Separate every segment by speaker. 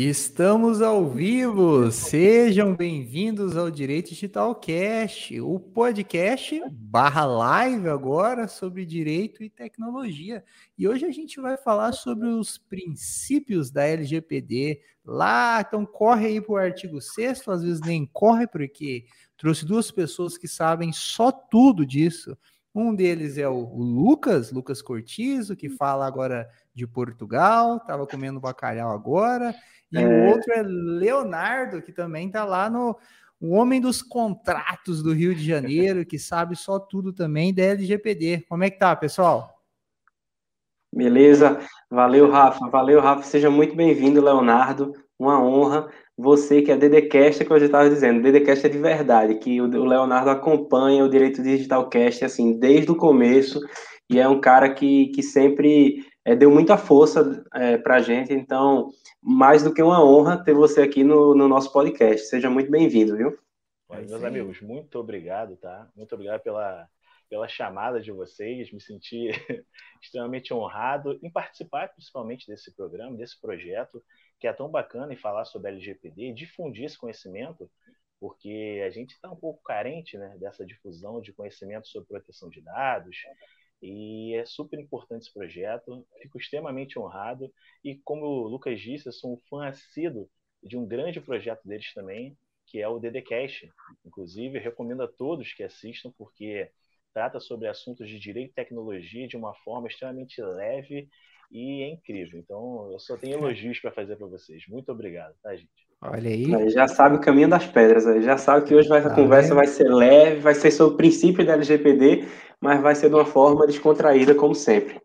Speaker 1: Estamos ao vivo, sejam bem-vindos ao Direito Digital Cast, o podcast barra live agora sobre direito e tecnologia. E hoje a gente vai falar sobre os princípios da LGPD. Lá, então corre aí para o artigo 6 às vezes nem corre porque trouxe duas pessoas que sabem só tudo disso. Um deles é o, Lucas, Lucas Cortizo, que fala agora de Portugal, estava comendo bacalhau agora. E é... o outro é Leonardo, que também está lá no o homem dos contratos do Rio de Janeiro, que sabe só tudo também da LGPD. Como é que tá, pessoal?
Speaker 2: Beleza, valeu, Rafa. Valeu, Rafa. Seja muito bem-vindo, Leonardo. Uma honra. Você que é Dedecast, que eu já estava dizendo, Dedecast é de verdade, que o Leonardo acompanha o Direito Digital Cast, assim, desde o começo, e é um cara que, que sempre é, deu muita força é, para a gente, então, mais do que uma honra ter você aqui no, no nosso podcast. Seja muito bem-vindo, viu?
Speaker 3: É meus amigos, muito obrigado, tá? Muito obrigado pela, pela chamada de vocês. Me senti extremamente honrado em participar, principalmente, desse programa, desse projeto, que é tão bacana, e falar sobre LGPD, difundir esse conhecimento, porque a gente está um pouco carente né, dessa difusão de conhecimento sobre proteção de dados, e é super importante esse projeto. Fico extremamente honrado. E como o Lucas disse, eu sou um fã assíduo de um grande projeto deles também, que é o DDCast. Inclusive, recomendo a todos que assistam, porque trata sobre assuntos de direito e tecnologia de uma forma extremamente leve e é incrível. Então, eu só tenho elogios para fazer para vocês. Muito obrigado, tá, gente?
Speaker 2: Olha aí. Já sabe o caminho das pedras, já sabe que hoje essa ah, conversa é? vai ser leve, vai ser sobre o princípio da LGPD, mas vai ser de uma forma descontraída, como sempre.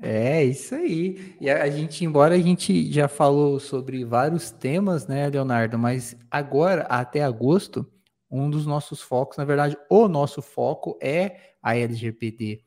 Speaker 1: É, isso aí. E a gente, embora a gente já falou sobre vários temas, né, Leonardo, mas agora, até agosto, um dos nossos focos, na verdade, o nosso foco é a LGPD.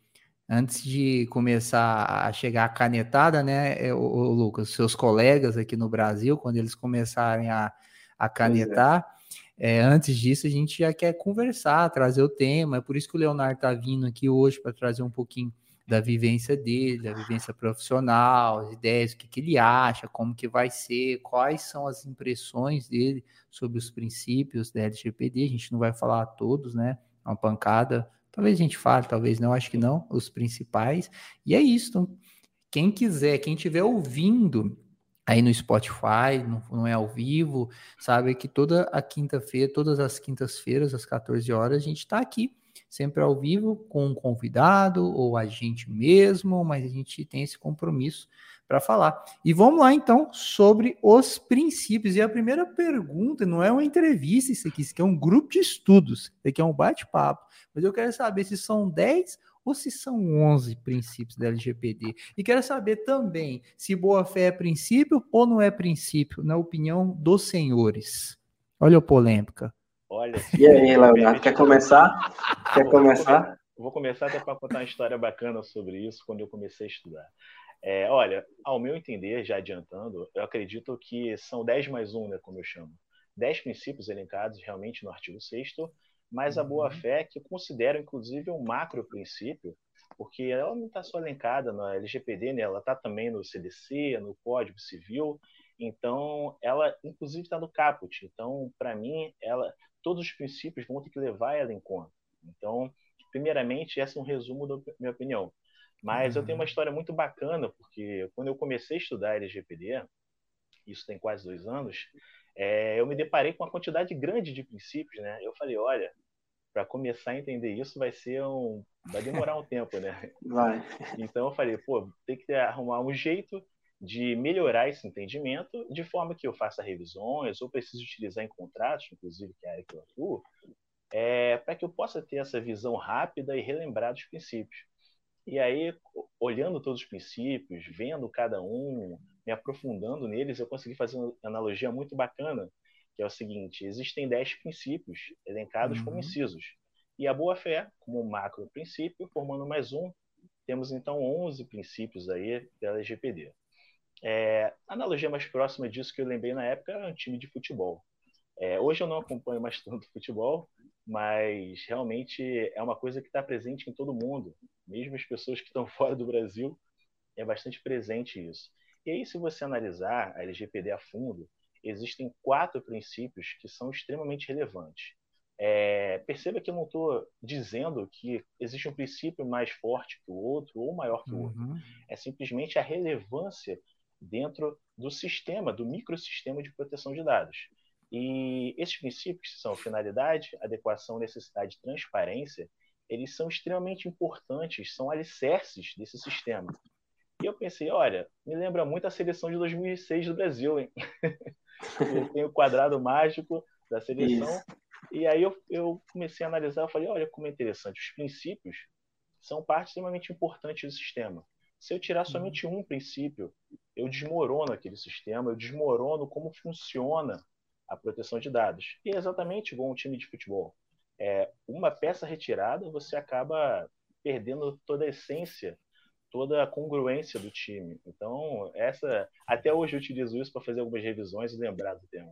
Speaker 1: Antes de começar a chegar a canetada, né, é, o, o Lucas, seus colegas aqui no Brasil, quando eles começarem a, a é. canetar, é. É, antes disso a gente já quer conversar, trazer o tema. É por isso que o Leonardo está vindo aqui hoje para trazer um pouquinho da vivência dele, da vivência profissional, as ideias, o que, que ele acha, como que vai ser, quais são as impressões dele sobre os princípios da LGPD. A gente não vai falar todos, né? Uma pancada Talvez a gente fale, talvez não, acho que não, os principais. E é isso. Quem quiser, quem estiver ouvindo aí no Spotify, não, não, é ao vivo, sabe que toda a quinta-feira, todas as quintas-feiras, às 14 horas, a gente está aqui, sempre ao vivo, com um convidado ou a gente mesmo, mas a gente tem esse compromisso para falar. E vamos lá então sobre os princípios. E a primeira pergunta não é uma entrevista, isso aqui, isso aqui é um grupo de estudos, isso aqui é um bate-papo. Mas eu quero saber se são 10 ou se são 11 princípios da LGPD. E quero saber também se boa-fé é princípio ou não é princípio, na opinião dos senhores. Olha a polêmica.
Speaker 2: Olha. E aí, Leonardo, quer começar? Quer começar?
Speaker 3: Vou começar até para contar uma história bacana sobre isso quando eu comecei a estudar. É, olha, ao meu entender, já adiantando, eu acredito que são 10 mais 1, né, como eu chamo. 10 princípios elencados realmente no artigo 6 mas a boa-fé, uhum. que eu considero inclusive um macro princípio, porque ela não está só elencada na LGPD, né? ela está também no CDC, no Código Civil, então ela inclusive está no caput. Então, para mim, ela, todos os princípios vão ter que levar ela em conta. Então, primeiramente, esse é um resumo da minha opinião. Mas uhum. eu tenho uma uhum. história muito bacana, porque quando eu comecei a estudar LGPD, isso tem quase dois anos, é, eu me deparei com uma quantidade grande de princípios, né? Eu falei, olha, para começar a entender isso vai ser um, vai demorar um tempo, né?
Speaker 2: Vai.
Speaker 3: Então eu falei, pô, tem que arrumar um jeito de melhorar esse entendimento de forma que eu faça revisões ou preciso utilizar em contratos, inclusive que é a área que eu atuo, é, para que eu possa ter essa visão rápida e relembrar dos princípios. E aí, olhando todos os princípios, vendo cada um, me aprofundando neles, eu consegui fazer uma analogia muito bacana, que é o seguinte: existem dez princípios elencados uhum. como incisos. E a boa-fé, como macro princípio, formando mais um, temos então 11 princípios aí da LGPD. É, a analogia mais próxima disso que eu lembrei na época era um time de futebol. É, hoje eu não acompanho mais tanto futebol, mas realmente é uma coisa que está presente em todo mundo, mesmo as pessoas que estão fora do Brasil, é bastante presente isso. E aí, se você analisar a LGPD a fundo, existem quatro princípios que são extremamente relevantes. É, perceba que eu não estou dizendo que existe um princípio mais forte que o outro ou maior que o outro. Uhum. É simplesmente a relevância dentro do sistema, do microsistema de proteção de dados. E esses princípios, que são finalidade, adequação, necessidade e transparência, eles são extremamente importantes, são alicerces desse sistema. E eu pensei, olha, me lembra muito a seleção de 2006 do Brasil, hein? tem o quadrado mágico da seleção. Isso. E aí eu, eu comecei a analisar, eu falei, olha como é interessante, os princípios são parte extremamente importante do sistema. Se eu tirar somente um princípio, eu desmorono aquele sistema, eu desmorono como funciona a proteção de dados. E é exatamente igual um time de futebol. É, uma peça retirada, você acaba perdendo toda a essência, toda a congruência do time. Então, essa até hoje eu utilizo isso para fazer algumas revisões e lembrar do tema.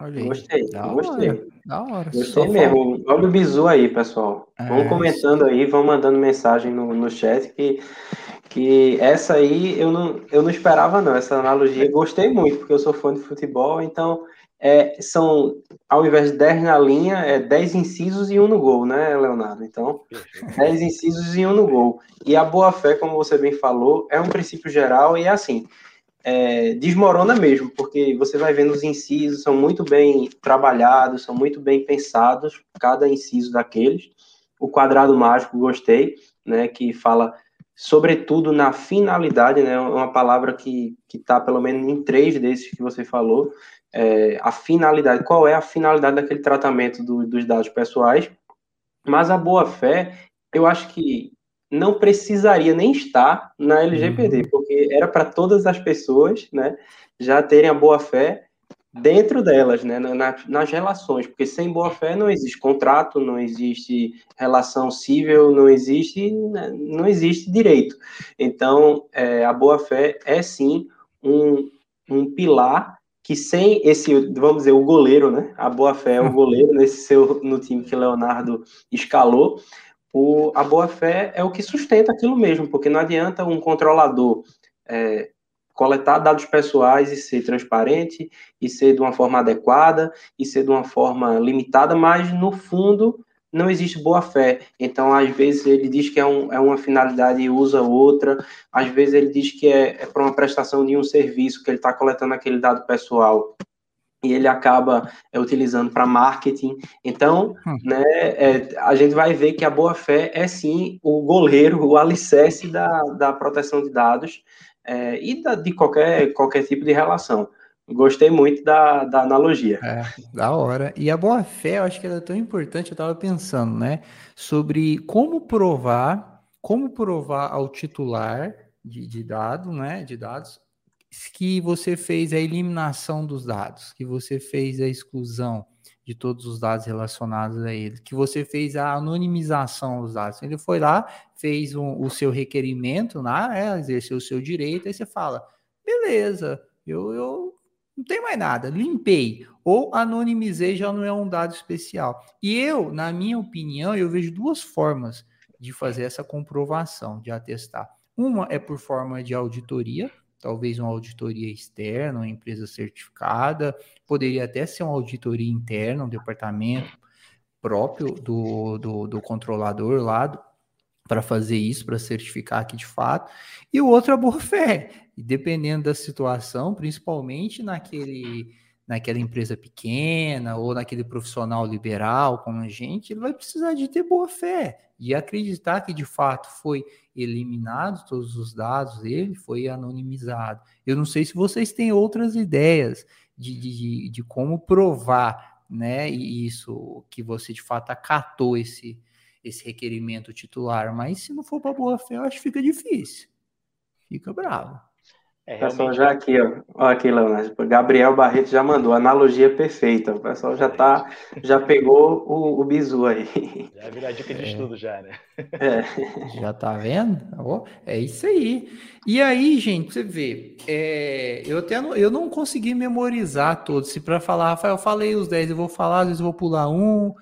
Speaker 2: Olha gostei, da gostei. Hora, da hora. Gostei Só mesmo. Olha o bizu aí, pessoal. É, vão comentando aí, vão mandando mensagem no, no chat que que essa aí eu não, eu não esperava não, essa analogia. Gostei muito, porque eu sou fã de futebol, então é, são, ao invés de 10 na linha, é 10 incisos e um no gol, né, Leonardo? Então, 10 incisos e um no gol. E a boa-fé, como você bem falou, é um princípio geral e é assim, é, desmorona mesmo, porque você vai vendo os incisos, são muito bem trabalhados, são muito bem pensados, cada inciso daqueles. O quadrado mágico, gostei, né, que fala sobretudo na finalidade, né? Uma palavra que está pelo menos em três desses que você falou. É, a finalidade, qual é a finalidade daquele tratamento do, dos dados pessoais? Mas a boa fé, eu acho que não precisaria nem estar na LGPD, uhum. porque era para todas as pessoas, né, já terem a boa fé dentro delas, né, na, nas relações, porque sem boa fé não existe contrato, não existe relação civil, não existe, né, não existe direito. Então, é, a boa fé é sim um, um pilar que sem esse, vamos dizer, o goleiro, né, a boa fé é o goleiro nesse seu no time que Leonardo escalou. O, a boa fé é o que sustenta aquilo mesmo, porque não adianta um controlador é, coletar dados pessoais e ser transparente, e ser de uma forma adequada, e ser de uma forma limitada, mas no fundo não existe boa fé. Então, às vezes, ele diz que é, um, é uma finalidade e usa outra, às vezes, ele diz que é, é para uma prestação de um serviço, que ele está coletando aquele dado pessoal e ele acaba é, utilizando para marketing. Então, hum. né, é, a gente vai ver que a boa fé é sim o goleiro, o alicerce da, da proteção de dados, é, e da, de qualquer, qualquer tipo de relação. Gostei muito da, da analogia.
Speaker 1: É, da hora. E a boa-fé, eu acho que ela é tão importante, eu estava pensando, né? Sobre como provar, como provar ao titular de, de dado, né? De dados, que você fez a eliminação dos dados, que você fez a exclusão, de todos os dados relacionados a ele, que você fez a anonimização dos dados. Ele foi lá, fez um, o seu requerimento, né, exerceu o seu direito, aí você fala, beleza, eu, eu não tenho mais nada, limpei, ou anonimizei já não é um dado especial. E eu, na minha opinião, eu vejo duas formas de fazer essa comprovação, de atestar. Uma é por forma de auditoria, talvez uma auditoria externa, uma empresa certificada, poderia até ser uma auditoria interna, um departamento próprio do, do, do controlador lá para fazer isso, para certificar que de fato, e o outro é a boa fé, e dependendo da situação, principalmente naquele naquela empresa pequena ou naquele profissional liberal como a gente, ele vai precisar de ter boa fé e acreditar que de fato foi eliminado todos os dados dele, foi anonimizado. Eu não sei se vocês têm outras ideias de, de, de como provar né, isso, que você de fato acatou esse, esse requerimento titular, mas se não for para boa fé, eu acho que fica difícil. Fica bravo.
Speaker 2: É, pessoal já aqui, ó. Olha aqui, Leonardo. Gabriel Barreto já mandou, analogia perfeita. O pessoal já tá, já pegou o, o bizu aí.
Speaker 3: Já virou a dica de é. estudo já, né?
Speaker 1: É. Já tá vendo? Oh, é isso aí. E aí, gente, você vê, é, eu até não, eu não consegui memorizar todos. Se para falar, Rafael, eu falei os 10, eu vou falar, às vezes eu vou pular um,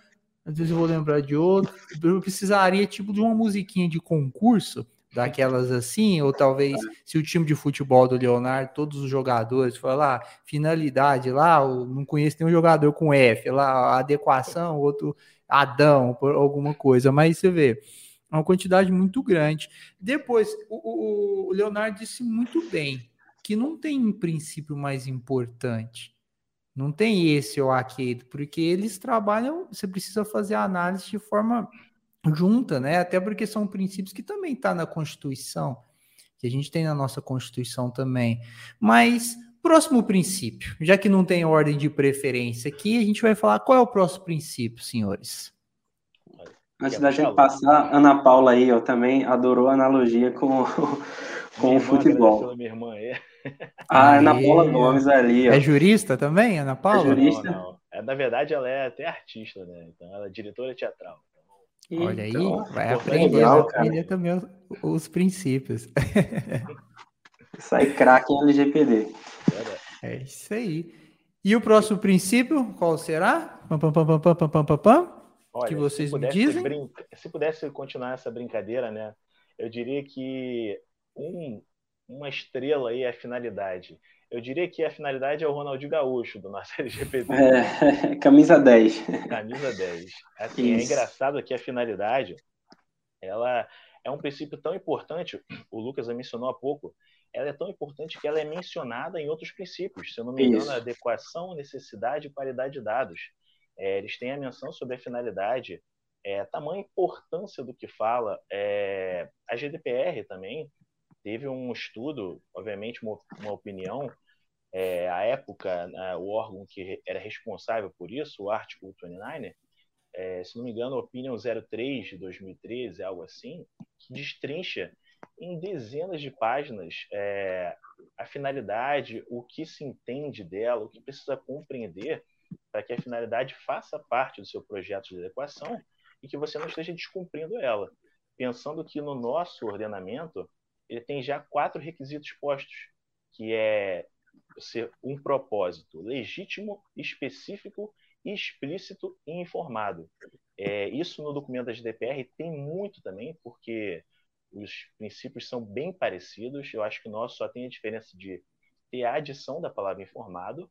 Speaker 1: às vezes eu vou lembrar de outro. Eu precisaria, tipo, de uma musiquinha de concurso daquelas assim, ou talvez se o time de futebol do Leonardo, todos os jogadores, falar ah, finalidade lá, não conheço nenhum jogador com F, lá, adequação, outro Adão, por alguma coisa, mas você vê, é uma quantidade muito grande. Depois, o, o Leonardo disse muito bem que não tem um princípio mais importante. Não tem esse ou aquele, porque eles trabalham, você precisa fazer a análise de forma junta, né? Até porque são princípios que também está na Constituição, que a gente tem na nossa Constituição também. Mas próximo princípio, já que não tem ordem de preferência aqui, a gente vai falar qual é o próximo princípio, senhores.
Speaker 2: Antes da gente passar, Ana Paula aí, ó, também adorou a analogia com, com o futebol. Minha irmã é. Ah, Ana Paula Gomes ali, ó.
Speaker 1: É jurista também, Ana Paula? É
Speaker 3: jurista? Não, não. É, na verdade, ela é até artista, né? Então, ela é diretora teatral.
Speaker 1: Olha aí, então, vai aprender, legal, vai aprender também os, os princípios.
Speaker 2: Sai craque em LGPD.
Speaker 1: É isso aí. E o próximo princípio, qual será? Pam, pam, pam, pam, pam, pam, pam, Olha, que vocês me dizem?
Speaker 3: Brinca... Se pudesse continuar essa brincadeira, né? Eu diria que um, uma estrela aí é a finalidade. Eu diria que a finalidade é o Ronaldinho Gaúcho do nosso LGPD.
Speaker 2: É, camisa 10.
Speaker 3: Camisa 10. Assim, é engraçado que a finalidade ela é um princípio tão importante, o Lucas mencionou há pouco, ela é tão importante que ela é mencionada em outros princípios. Se eu não me engano, adequação, necessidade e qualidade de dados. É, eles têm a menção sobre a finalidade, é, tamanha importância do que fala. É, a GDPR também, teve um estudo, obviamente uma, uma opinião, é, época, né, o órgão que era responsável por isso, o Article 29, é, se não me engano, Opinion 03 de 2013, algo assim, que destrincha em dezenas de páginas é, a finalidade, o que se entende dela, o que precisa compreender para que a finalidade faça parte do seu projeto de adequação e que você não esteja descumprindo ela. Pensando que no nosso ordenamento ele tem já quatro requisitos postos, que é ser um propósito legítimo, específico, explícito e informado. É, isso no documento da GDPR tem muito também, porque os princípios são bem parecidos. Eu acho que o nosso só tem a diferença de ter a adição da palavra informado,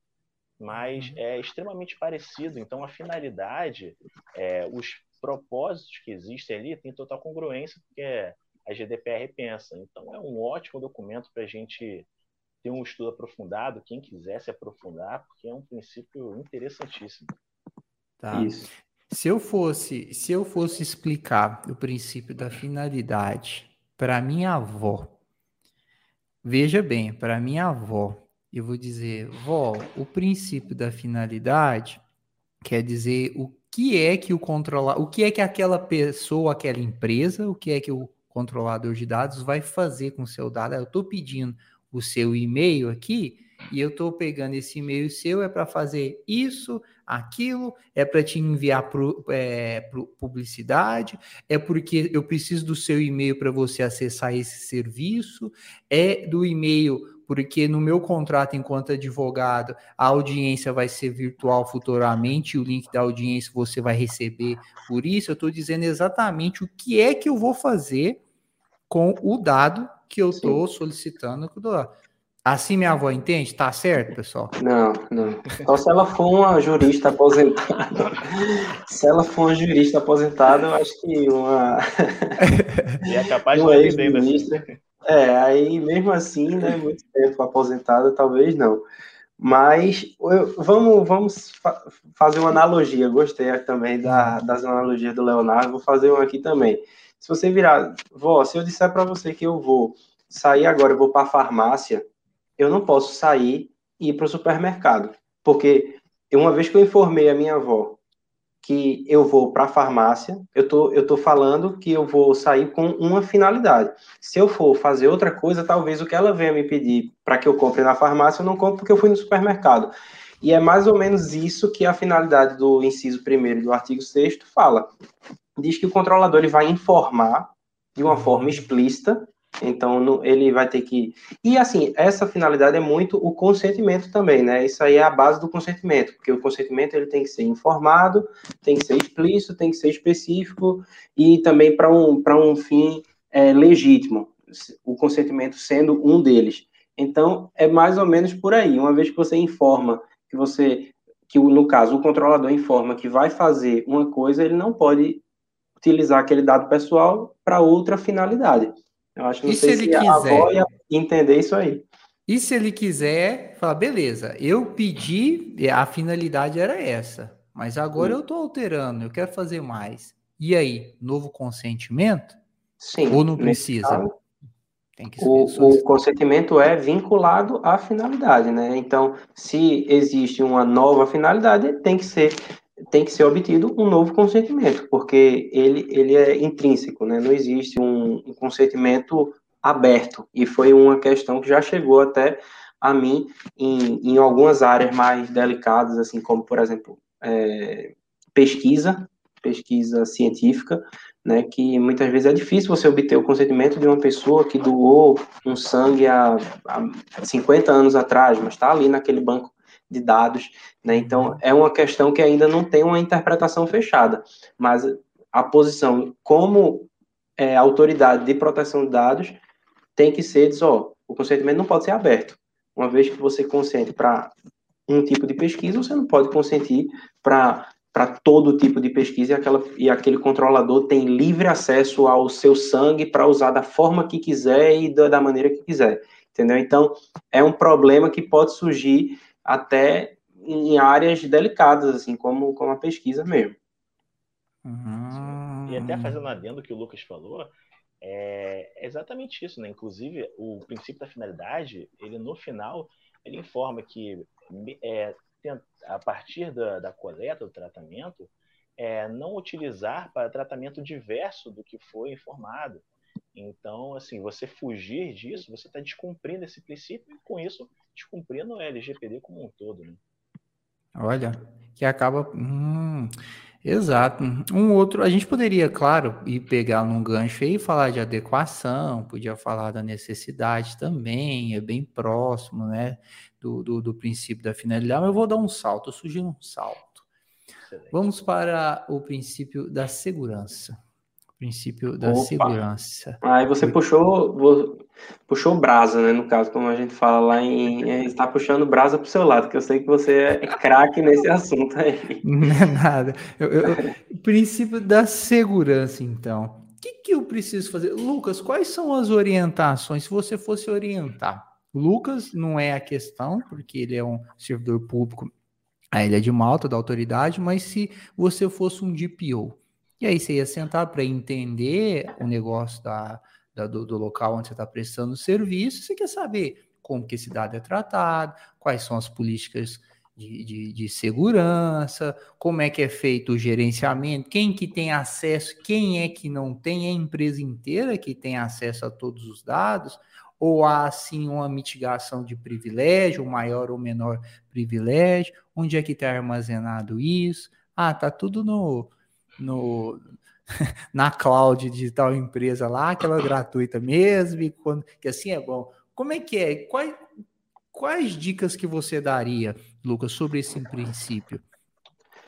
Speaker 3: mas uhum. é extremamente parecido. Então, a finalidade, é, os propósitos que existem ali, tem total congruência, porque é a GDPR pensa. Então, é um ótimo documento para a gente ter um estudo aprofundado, quem quiser se aprofundar, porque é um princípio interessantíssimo.
Speaker 1: Tá. Isso. Se eu fosse, se eu fosse explicar o princípio da finalidade para minha avó, veja bem, para minha avó, eu vou dizer, vó, o princípio da finalidade quer dizer o que é que o controlar, o que é que aquela pessoa, aquela empresa, o que é que o controlador de dados vai fazer com o seu dado. Eu estou pedindo o seu e-mail aqui e eu estou pegando esse e-mail seu é para fazer isso, aquilo, é para te enviar pro, é, publicidade, é porque eu preciso do seu e-mail para você acessar esse serviço, é do e-mail porque no meu contrato enquanto advogado, a audiência vai ser virtual futuramente, o link da audiência você vai receber por isso. Eu estou dizendo exatamente o que é que eu vou fazer com o dado que eu estou solicitando. Assim minha avó entende? Tá certo, pessoal?
Speaker 2: Não, não. Então, se ela for uma jurista aposentada, se ela for uma jurista aposentada, eu acho que uma.
Speaker 3: E é capaz de ex-ministra.
Speaker 2: É, aí mesmo assim, né, muito tempo aposentada, talvez não. Mas eu, vamos, vamos fa fazer uma analogia. Gostei também da, das analogias do Leonardo, vou fazer uma aqui também. Se você virar, vó, se eu disser para você que eu vou sair agora, eu vou para a farmácia, eu não posso sair e ir para o supermercado, porque uma vez que eu informei a minha avó que eu vou para a farmácia, eu tô, eu tô falando que eu vou sair com uma finalidade. Se eu for fazer outra coisa, talvez o que ela venha me pedir para que eu compre na farmácia, eu não compro porque eu fui no supermercado. E é mais ou menos isso que a finalidade do inciso primeiro do artigo 6 fala diz que o controlador ele vai informar de uma forma uhum. explícita, então no, ele vai ter que. E assim, essa finalidade é muito o consentimento também, né? Isso aí é a base do consentimento, porque o consentimento ele tem que ser informado, tem que ser explícito, tem que ser específico e também para um, um fim é, legítimo, o consentimento sendo um deles. Então, é mais ou menos por aí. Uma vez que você informa que você, que no caso o controlador informa que vai fazer uma coisa, ele não pode utilizar aquele dado pessoal para outra finalidade. Eu acho que não e sei se, ele se quiser? a avó ia entender isso aí.
Speaker 1: E se ele quiser, falar, beleza, eu pedi, a finalidade era essa, mas agora Sim. eu estou alterando, eu quero fazer mais. E aí, novo consentimento?
Speaker 2: Sim.
Speaker 1: Ou não precisa? Caso,
Speaker 2: o, o, consentimento é vinculado à finalidade, né? Então, se existe uma nova finalidade, tem que ser tem que ser obtido um novo consentimento, porque ele, ele é intrínseco, né? Não existe um, um consentimento aberto. E foi uma questão que já chegou até a mim em, em algumas áreas mais delicadas, assim como, por exemplo, é, pesquisa, pesquisa científica, né, que muitas vezes é difícil você obter o consentimento de uma pessoa que doou um sangue há, há 50 anos atrás, mas está ali naquele banco de dados, né, então é uma questão que ainda não tem uma interpretação fechada, mas a posição como é, autoridade de proteção de dados tem que ser, diz, ó, o consentimento não pode ser aberto, uma vez que você consente para um tipo de pesquisa, você não pode consentir para para todo tipo de pesquisa e, aquela, e aquele controlador tem livre acesso ao seu sangue para usar da forma que quiser e da, da, maneira que quiser, entendeu? Então, é um problema que pode surgir até em áreas delicadas, assim, como, como a pesquisa mesmo.
Speaker 3: Uhum. E até fazendo adendo que o Lucas falou, é exatamente isso, né? Inclusive, o princípio da finalidade, ele no final, ele informa que é, a partir da, da coleta, do tratamento, é, não utilizar para tratamento diverso do que foi informado. Então, assim, você fugir disso, você está descumprindo esse princípio e, com isso, descumprindo o LGPD como um todo. Né?
Speaker 1: Olha, que acaba. Hum, exato. Um outro, a gente poderia, claro, ir pegar num gancho aí e falar de adequação, podia falar da necessidade também, é bem próximo, né? do, do, do princípio da finalidade, mas eu vou dar um salto, eu sugiro um salto. Excelente. Vamos para o princípio da segurança. Princípio da Opa. segurança.
Speaker 2: Aí você puxou, puxou brasa, né? No caso, como a gente fala lá em. É, está puxando brasa para o seu lado, que eu sei que você é craque nesse assunto aí.
Speaker 1: Não é nada. Eu, eu, princípio da segurança, então. O que, que eu preciso fazer? Lucas, quais são as orientações? Se você fosse orientar Lucas não é a questão, porque ele é um servidor público, a ilha de Malta, da autoridade, mas se você fosse um DPO, e aí você ia sentar para entender o negócio da, da do, do, local onde você está prestando o serviço, você quer saber como que esse dado é tratado, quais são as políticas de, de, de, segurança, como é que é feito o gerenciamento, quem que tem acesso, quem é que não tem, é a empresa inteira que tem acesso a todos os dados, ou há sim uma mitigação de privilégio, maior ou menor privilégio? Onde é que está armazenado isso? Ah, tá tudo no, no na cloud de tal empresa lá, aquela gratuita mesmo, e quando, que assim é bom. Como é que é? Quais, quais dicas que você daria, Lucas, sobre esse princípio,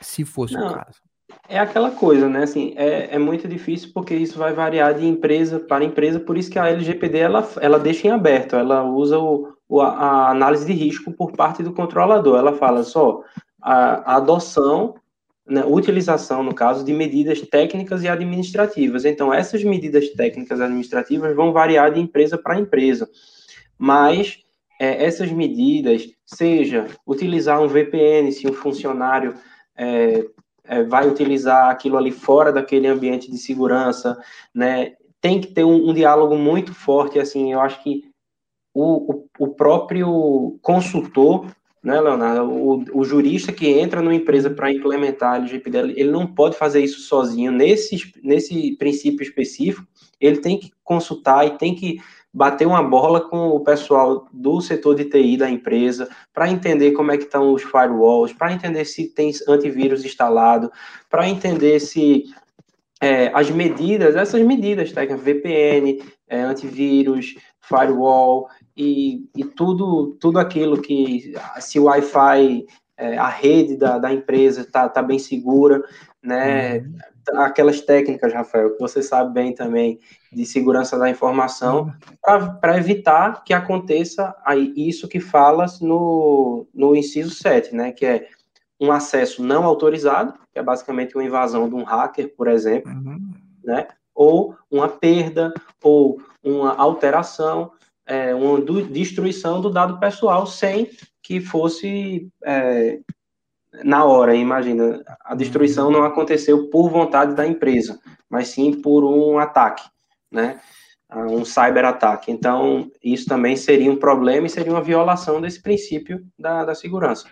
Speaker 1: se fosse Não, o caso?
Speaker 2: É aquela coisa, né? Assim, é, é muito difícil porque isso vai variar de empresa para empresa, por isso que a LGPD ela, ela deixa em aberto, ela usa o, o a análise de risco por parte do controlador. Ela fala só a, a adoção, utilização, no caso, de medidas técnicas e administrativas. Então, essas medidas técnicas e administrativas vão variar de empresa para empresa, mas é, essas medidas, seja utilizar um VPN se um funcionário é, é, vai utilizar aquilo ali fora daquele ambiente de segurança, né? Tem que ter um, um diálogo muito forte, assim, eu acho que o, o próprio consultor, né, Leonardo, o, o, jurista que entra numa empresa para implementar a LGPD, ele não pode fazer isso sozinho, nesse, nesse princípio específico, ele tem que consultar e tem que bater uma bola com o pessoal do setor de TI da empresa para entender como é que estão os firewalls, para entender se tem antivírus instalado, para entender se é, as medidas, essas medidas técnicas, VPN, é, antivírus, firewall e, e, tudo, tudo aquilo que se o Wi-Fi é, a rede da, da empresa está tá bem segura, né? Uhum. Aquelas técnicas, Rafael, que você sabe bem também, de segurança da informação, uhum. para evitar que aconteça aí isso que falas no, no inciso 7, né? Que é um acesso não autorizado, que é basicamente uma invasão de um hacker, por exemplo, uhum. né? Ou uma perda, ou uma alteração, é, uma destruição do dado pessoal sem que fosse é, na hora, imagina. A destruição não aconteceu por vontade da empresa, mas sim por um ataque, né? Um cyberataque. Então, isso também seria um problema e seria uma violação desse princípio da, da segurança.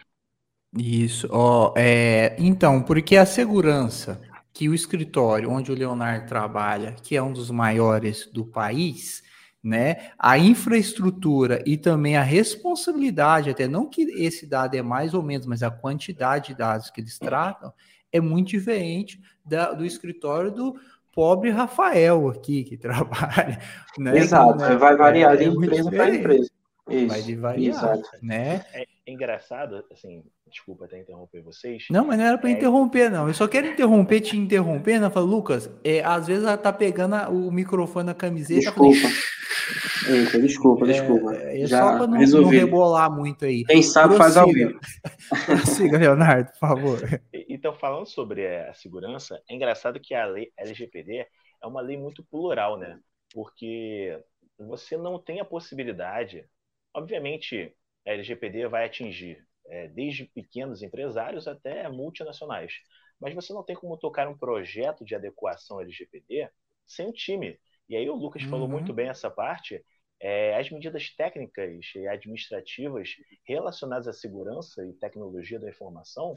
Speaker 1: Isso, ó, é, então, porque a segurança que o escritório onde o Leonardo trabalha, que é um dos maiores do país, né? A infraestrutura e também a responsabilidade, até não que esse dado é mais ou menos, mas a quantidade de dados que eles tratam é muito diferente da, do escritório do pobre Rafael aqui que trabalha. Né?
Speaker 2: Exato, né? vai variar é, de é empresa para empresa.
Speaker 1: Isso, vai variar, exato. né?
Speaker 3: É engraçado, assim, Desculpa até interromper vocês.
Speaker 1: Não, mas não era para é... interromper, não. Eu só quero interromper, te interromper, né? Fala, Lucas, é, às vezes ela tá pegando o microfone na camiseta.
Speaker 2: Desculpa. Eita, desculpa, é, desculpa.
Speaker 1: É, Já só para não, não, rebolar muito aí.
Speaker 2: Quem sabe faz ao vivo.
Speaker 1: Siga, Leonardo, por favor.
Speaker 3: Então, falando sobre a segurança, é engraçado que a lei LGPD é uma lei muito plural, né? Porque você não tem a possibilidade, obviamente, a LGPD vai atingir é, desde pequenos empresários até multinacionais. Mas você não tem como tocar um projeto de adequação LGPD sem um time. E aí o Lucas uhum. falou muito bem essa parte. É, as medidas técnicas e administrativas relacionadas à segurança e tecnologia da informação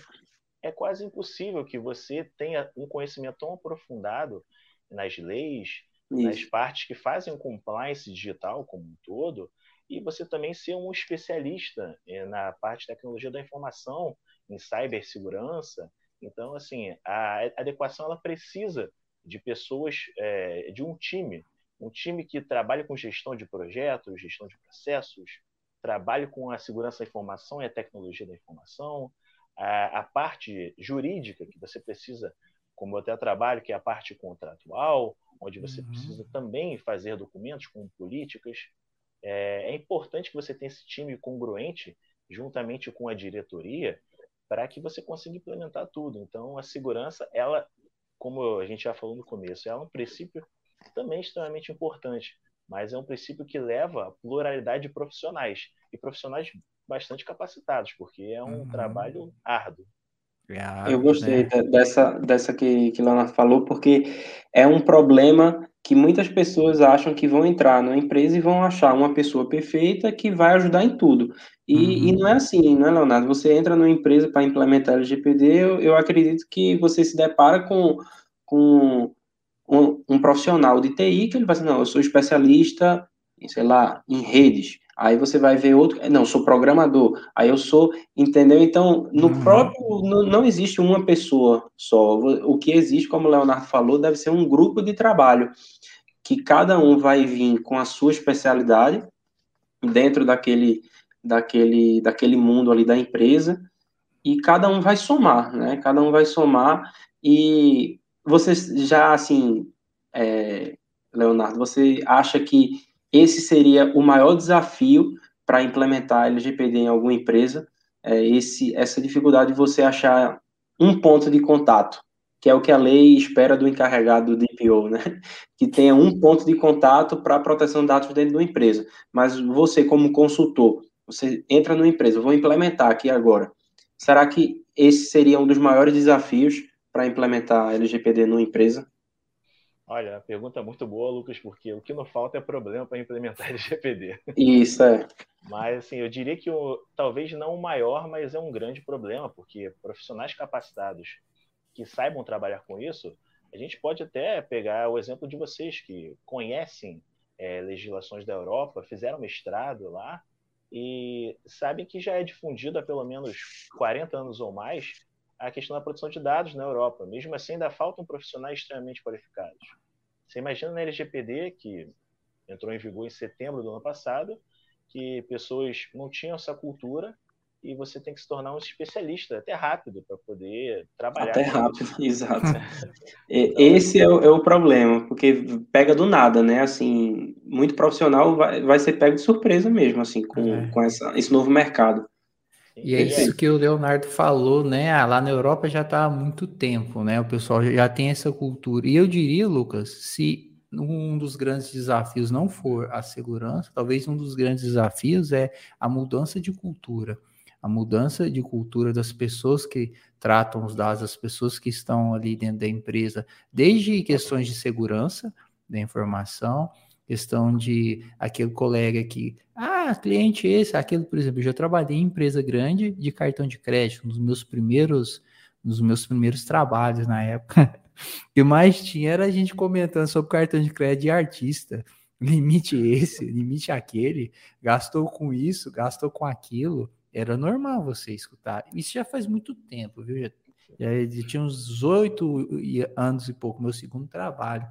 Speaker 3: é quase impossível que você tenha um conhecimento tão aprofundado nas leis, Isso. nas partes que fazem o compliance digital como um todo, e você também ser um especialista eh, na parte de tecnologia da informação, em cibersegurança. Então, assim, a adequação ela precisa de pessoas, é, de um time, um time que trabalhe com gestão de projetos, gestão de processos, trabalhe com a segurança da informação e a tecnologia da informação, a, a parte jurídica que você precisa, como eu até trabalho, que é a parte contratual, onde você uhum. precisa também fazer documentos com políticas, é, é importante que você tenha esse time congruente juntamente com a diretoria para que você consiga implementar tudo. Então, a segurança, ela, como a gente já falou no começo, é um princípio também extremamente importante, mas é um princípio que leva a pluralidade de profissionais e profissionais bastante capacitados, porque é um uhum. trabalho árduo.
Speaker 2: É Eu gostei né? dessa, dessa que, que Leonardo falou, porque é um problema que muitas pessoas acham que vão entrar numa empresa e vão achar uma pessoa perfeita que vai ajudar em tudo. E, uhum. e não é assim, não é, Leonardo? Você entra numa empresa para implementar LGPD, eu, eu acredito que você se depara com, com um, um, profissional de TI que ele vai dizer, não, eu sou especialista, sei lá, em redes. Aí você vai ver outro, não, eu sou programador. Aí eu sou, entendeu? Então, no uhum. próprio, no, não existe uma pessoa só. O que existe, como o Leonardo falou, deve ser um grupo de trabalho que cada um vai vir com a sua especialidade dentro daquele, daquele, daquele mundo ali da empresa e cada um vai somar, né? Cada um vai somar e você já assim, é, Leonardo, você acha que esse seria o maior desafio para implementar LGPD em alguma empresa, é esse, essa dificuldade de você achar um ponto de contato, que é o que a lei espera do encarregado do DPO, né? Que tenha um ponto de contato para a proteção de dados dentro de uma empresa. Mas você, como consultor, você entra numa empresa, vou implementar aqui agora. Será que esse seria um dos maiores desafios para implementar LGPD numa empresa?
Speaker 3: Olha, pergunta é muito boa, Lucas, porque o que não falta é problema para implementar LGPD.
Speaker 2: Isso, é.
Speaker 3: Mas, assim, eu diria que o, talvez não o maior, mas é um grande problema, porque profissionais capacitados que saibam trabalhar com isso, a gente pode até pegar o exemplo de vocês que conhecem é, legislações da Europa, fizeram mestrado lá e sabem que já é difundido há pelo menos 40 anos ou mais a questão da produção de dados na Europa. Mesmo assim, ainda faltam profissionais extremamente qualificados. Você imagina na LGPD, que entrou em vigor em setembro do ano passado, que pessoas não tinham essa cultura e você tem que se tornar um especialista, até rápido, para poder trabalhar.
Speaker 2: Até rápido, exato. então, Esse é o, é o, problema, porque pega do nada, né? Assim, muito profissional vai, vai ser pego de surpresa mesmo, assim, com, é. com essa, esse novo mercado.
Speaker 1: E é isso que o Leonardo falou, né? Ah, lá na Europa já está há muito tempo, né? O pessoal já tem essa cultura. E eu diria, Lucas, se um dos grandes desafios não for a segurança, talvez um dos grandes desafios é a mudança de cultura a mudança de cultura das pessoas que tratam os dados, das pessoas que estão ali dentro da empresa, desde questões de segurança da informação, questão de aquele colega que, ah, cliente esse, aquele, por exemplo, eu já trabalhei em empresa grande de cartão de crédito, dos meus primeiros, nos meus primeiros trabalhos na época. Que mais tinha era a gente comentando sobre cartão de crédito de artista. Limite esse, limite aquele, gastou com isso, gastou com aquilo era normal você escutar. Isso já faz muito tempo, viu? Já, já tinha uns oito anos e pouco, meu segundo trabalho.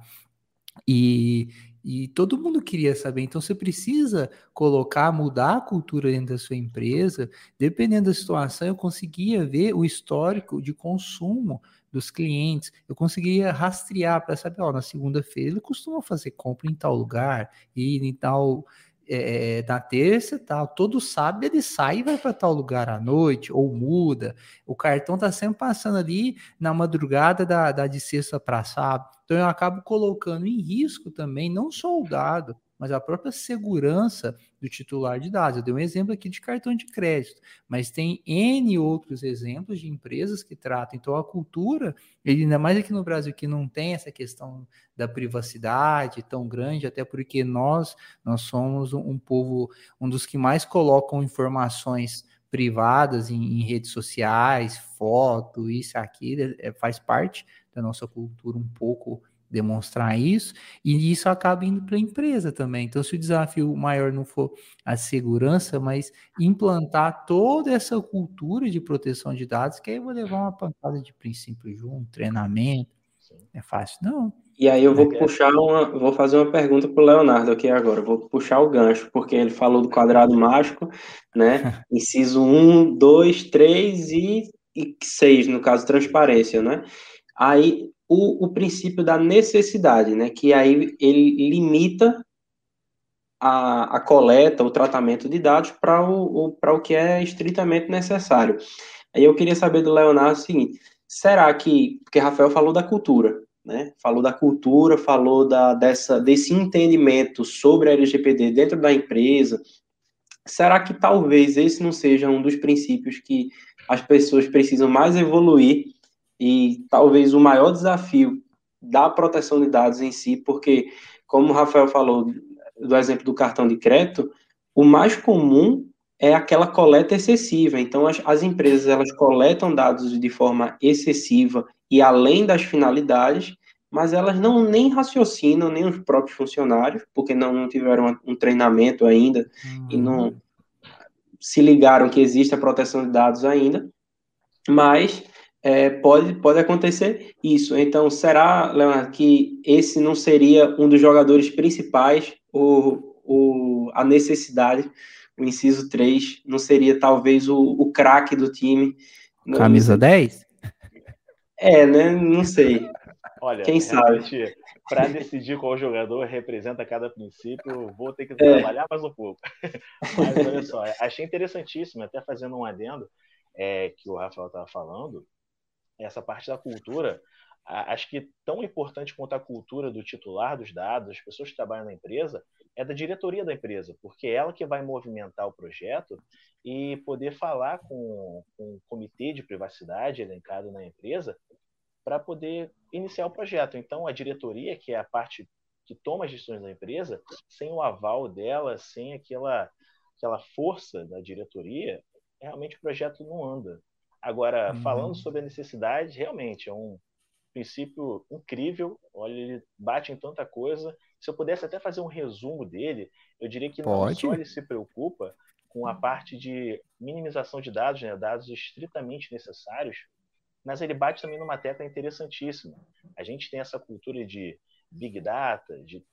Speaker 1: E, e todo mundo queria saber. Então, você precisa colocar, mudar a cultura dentro da sua empresa. Dependendo da situação, eu conseguia ver o histórico de consumo dos clientes. Eu conseguia rastrear para saber, ó, na segunda-feira ele costuma fazer compra em tal lugar e em tal é, na terça tal, todo sábado ele sai e vai para tal lugar à noite, ou muda. O cartão está sempre passando ali na madrugada da, da de sexta para sábado. Então eu acabo colocando em risco também, não só o dado, mas a própria segurança do titular de dados. Eu dei um exemplo aqui de cartão de crédito, mas tem N outros exemplos de empresas que tratam. Então, a cultura, ainda mais aqui no Brasil, que não tem essa questão da privacidade tão grande, até porque nós, nós somos um, povo, um dos que mais colocam informações privadas em, em redes sociais, foto, isso, aquilo, é, faz parte da nossa cultura um pouco demonstrar isso, e isso acaba indo para a empresa também. Então, se o desafio maior não for a segurança, mas implantar toda essa cultura de proteção de dados, que aí eu vou levar uma pancada de princípio junto, treinamento. É fácil, não.
Speaker 2: E aí eu vou é. puxar uma, vou fazer uma pergunta para o Leonardo aqui agora. Vou puxar o gancho, porque ele falou do quadrado mágico, né? Inciso 1, 2, 3 e, e 6, no caso, transparência, né? Aí o, o princípio da necessidade, né? Que aí ele limita a, a coleta, o tratamento de dados para o, o, o que é estritamente necessário. Aí eu queria saber do Leonardo o seguinte: será que, porque Rafael falou da cultura, né? Falou da cultura, falou da, dessa, desse entendimento sobre a LGPD dentro da empresa. Será que talvez esse não seja um dos princípios que as pessoas precisam mais evoluir e talvez o maior desafio da proteção de dados em si, porque, como o Rafael falou do exemplo do cartão de crédito, o mais comum é aquela coleta excessiva. Então, as, as empresas elas coletam dados de forma excessiva e além das finalidades, mas elas não nem raciocinam, nem os próprios funcionários, porque não, não tiveram um treinamento ainda uhum. e não uhum. se ligaram que existe a proteção de dados ainda, mas é, pode, pode acontecer isso. Então, será, Leonardo, que esse não seria um dos jogadores principais, ou, ou a necessidade, o inciso 3, não seria talvez o, o craque do time?
Speaker 1: Camisa 10?
Speaker 2: É, né? Não sei.
Speaker 3: Olha, quem sabe? Para decidir qual jogador representa cada princípio, vou ter que é. trabalhar mais um pouco. Mas olha só, achei interessantíssimo, até fazendo um adendo é, que o Rafael estava falando, essa parte da cultura, acho que tão importante quanto a cultura do titular dos dados, as pessoas que trabalham na empresa, é da diretoria da empresa, porque é ela que vai movimentar o projeto e poder falar com, com o comitê de privacidade elencado na empresa para poder iniciar o projeto. Então, a diretoria, que é a parte que toma as decisões da empresa, sem o aval dela, sem aquela, aquela força da diretoria, realmente o projeto não anda. Agora, uhum. falando sobre a necessidade, realmente é um princípio incrível. Olha, ele bate em tanta coisa. Se eu pudesse até fazer um resumo dele, eu diria que Pode. não só ele se preocupa com a parte de minimização de dados, né, dados estritamente necessários, mas ele bate também numa tecla interessantíssima. A gente tem essa cultura de big data, de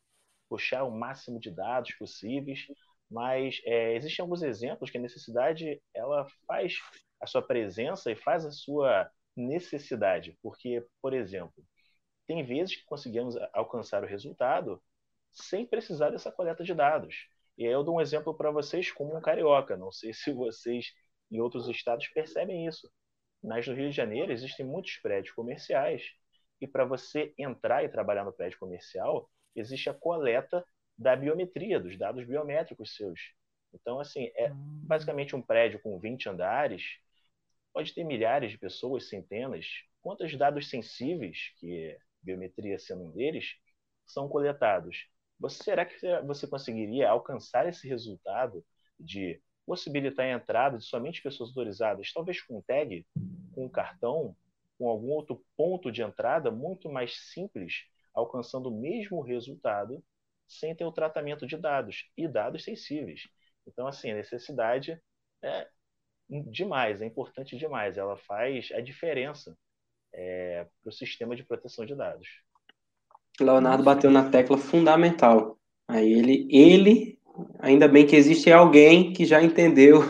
Speaker 3: puxar o máximo de dados possíveis, mas é, existem alguns exemplos que a necessidade ela faz a sua presença e faz a sua necessidade, porque, por exemplo, tem vezes que conseguimos alcançar o resultado sem precisar dessa coleta de dados. E aí eu dou um exemplo para vocês como um carioca. Não sei se vocês em outros estados percebem isso. Mas no Rio de Janeiro existem muitos prédios comerciais e para você entrar e trabalhar no prédio comercial, existe a coleta da biometria, dos dados biométricos seus. Então, assim, é hum. basicamente um prédio com 20 andares, pode ter milhares de pessoas, centenas. Quantos dados sensíveis, que biometria sendo um deles, são coletados? Você, será que você conseguiria alcançar esse resultado de possibilitar a entrada de somente pessoas autorizadas, talvez com tag, com cartão, com algum outro ponto de entrada muito mais simples, alcançando o mesmo resultado sem ter o tratamento de dados e dados sensíveis. Então, assim, a necessidade é demais, é importante demais. Ela faz a diferença é, para o sistema de proteção de dados.
Speaker 2: Leonardo bateu na tecla fundamental. Aí ele, ele, ainda bem que existe alguém que já entendeu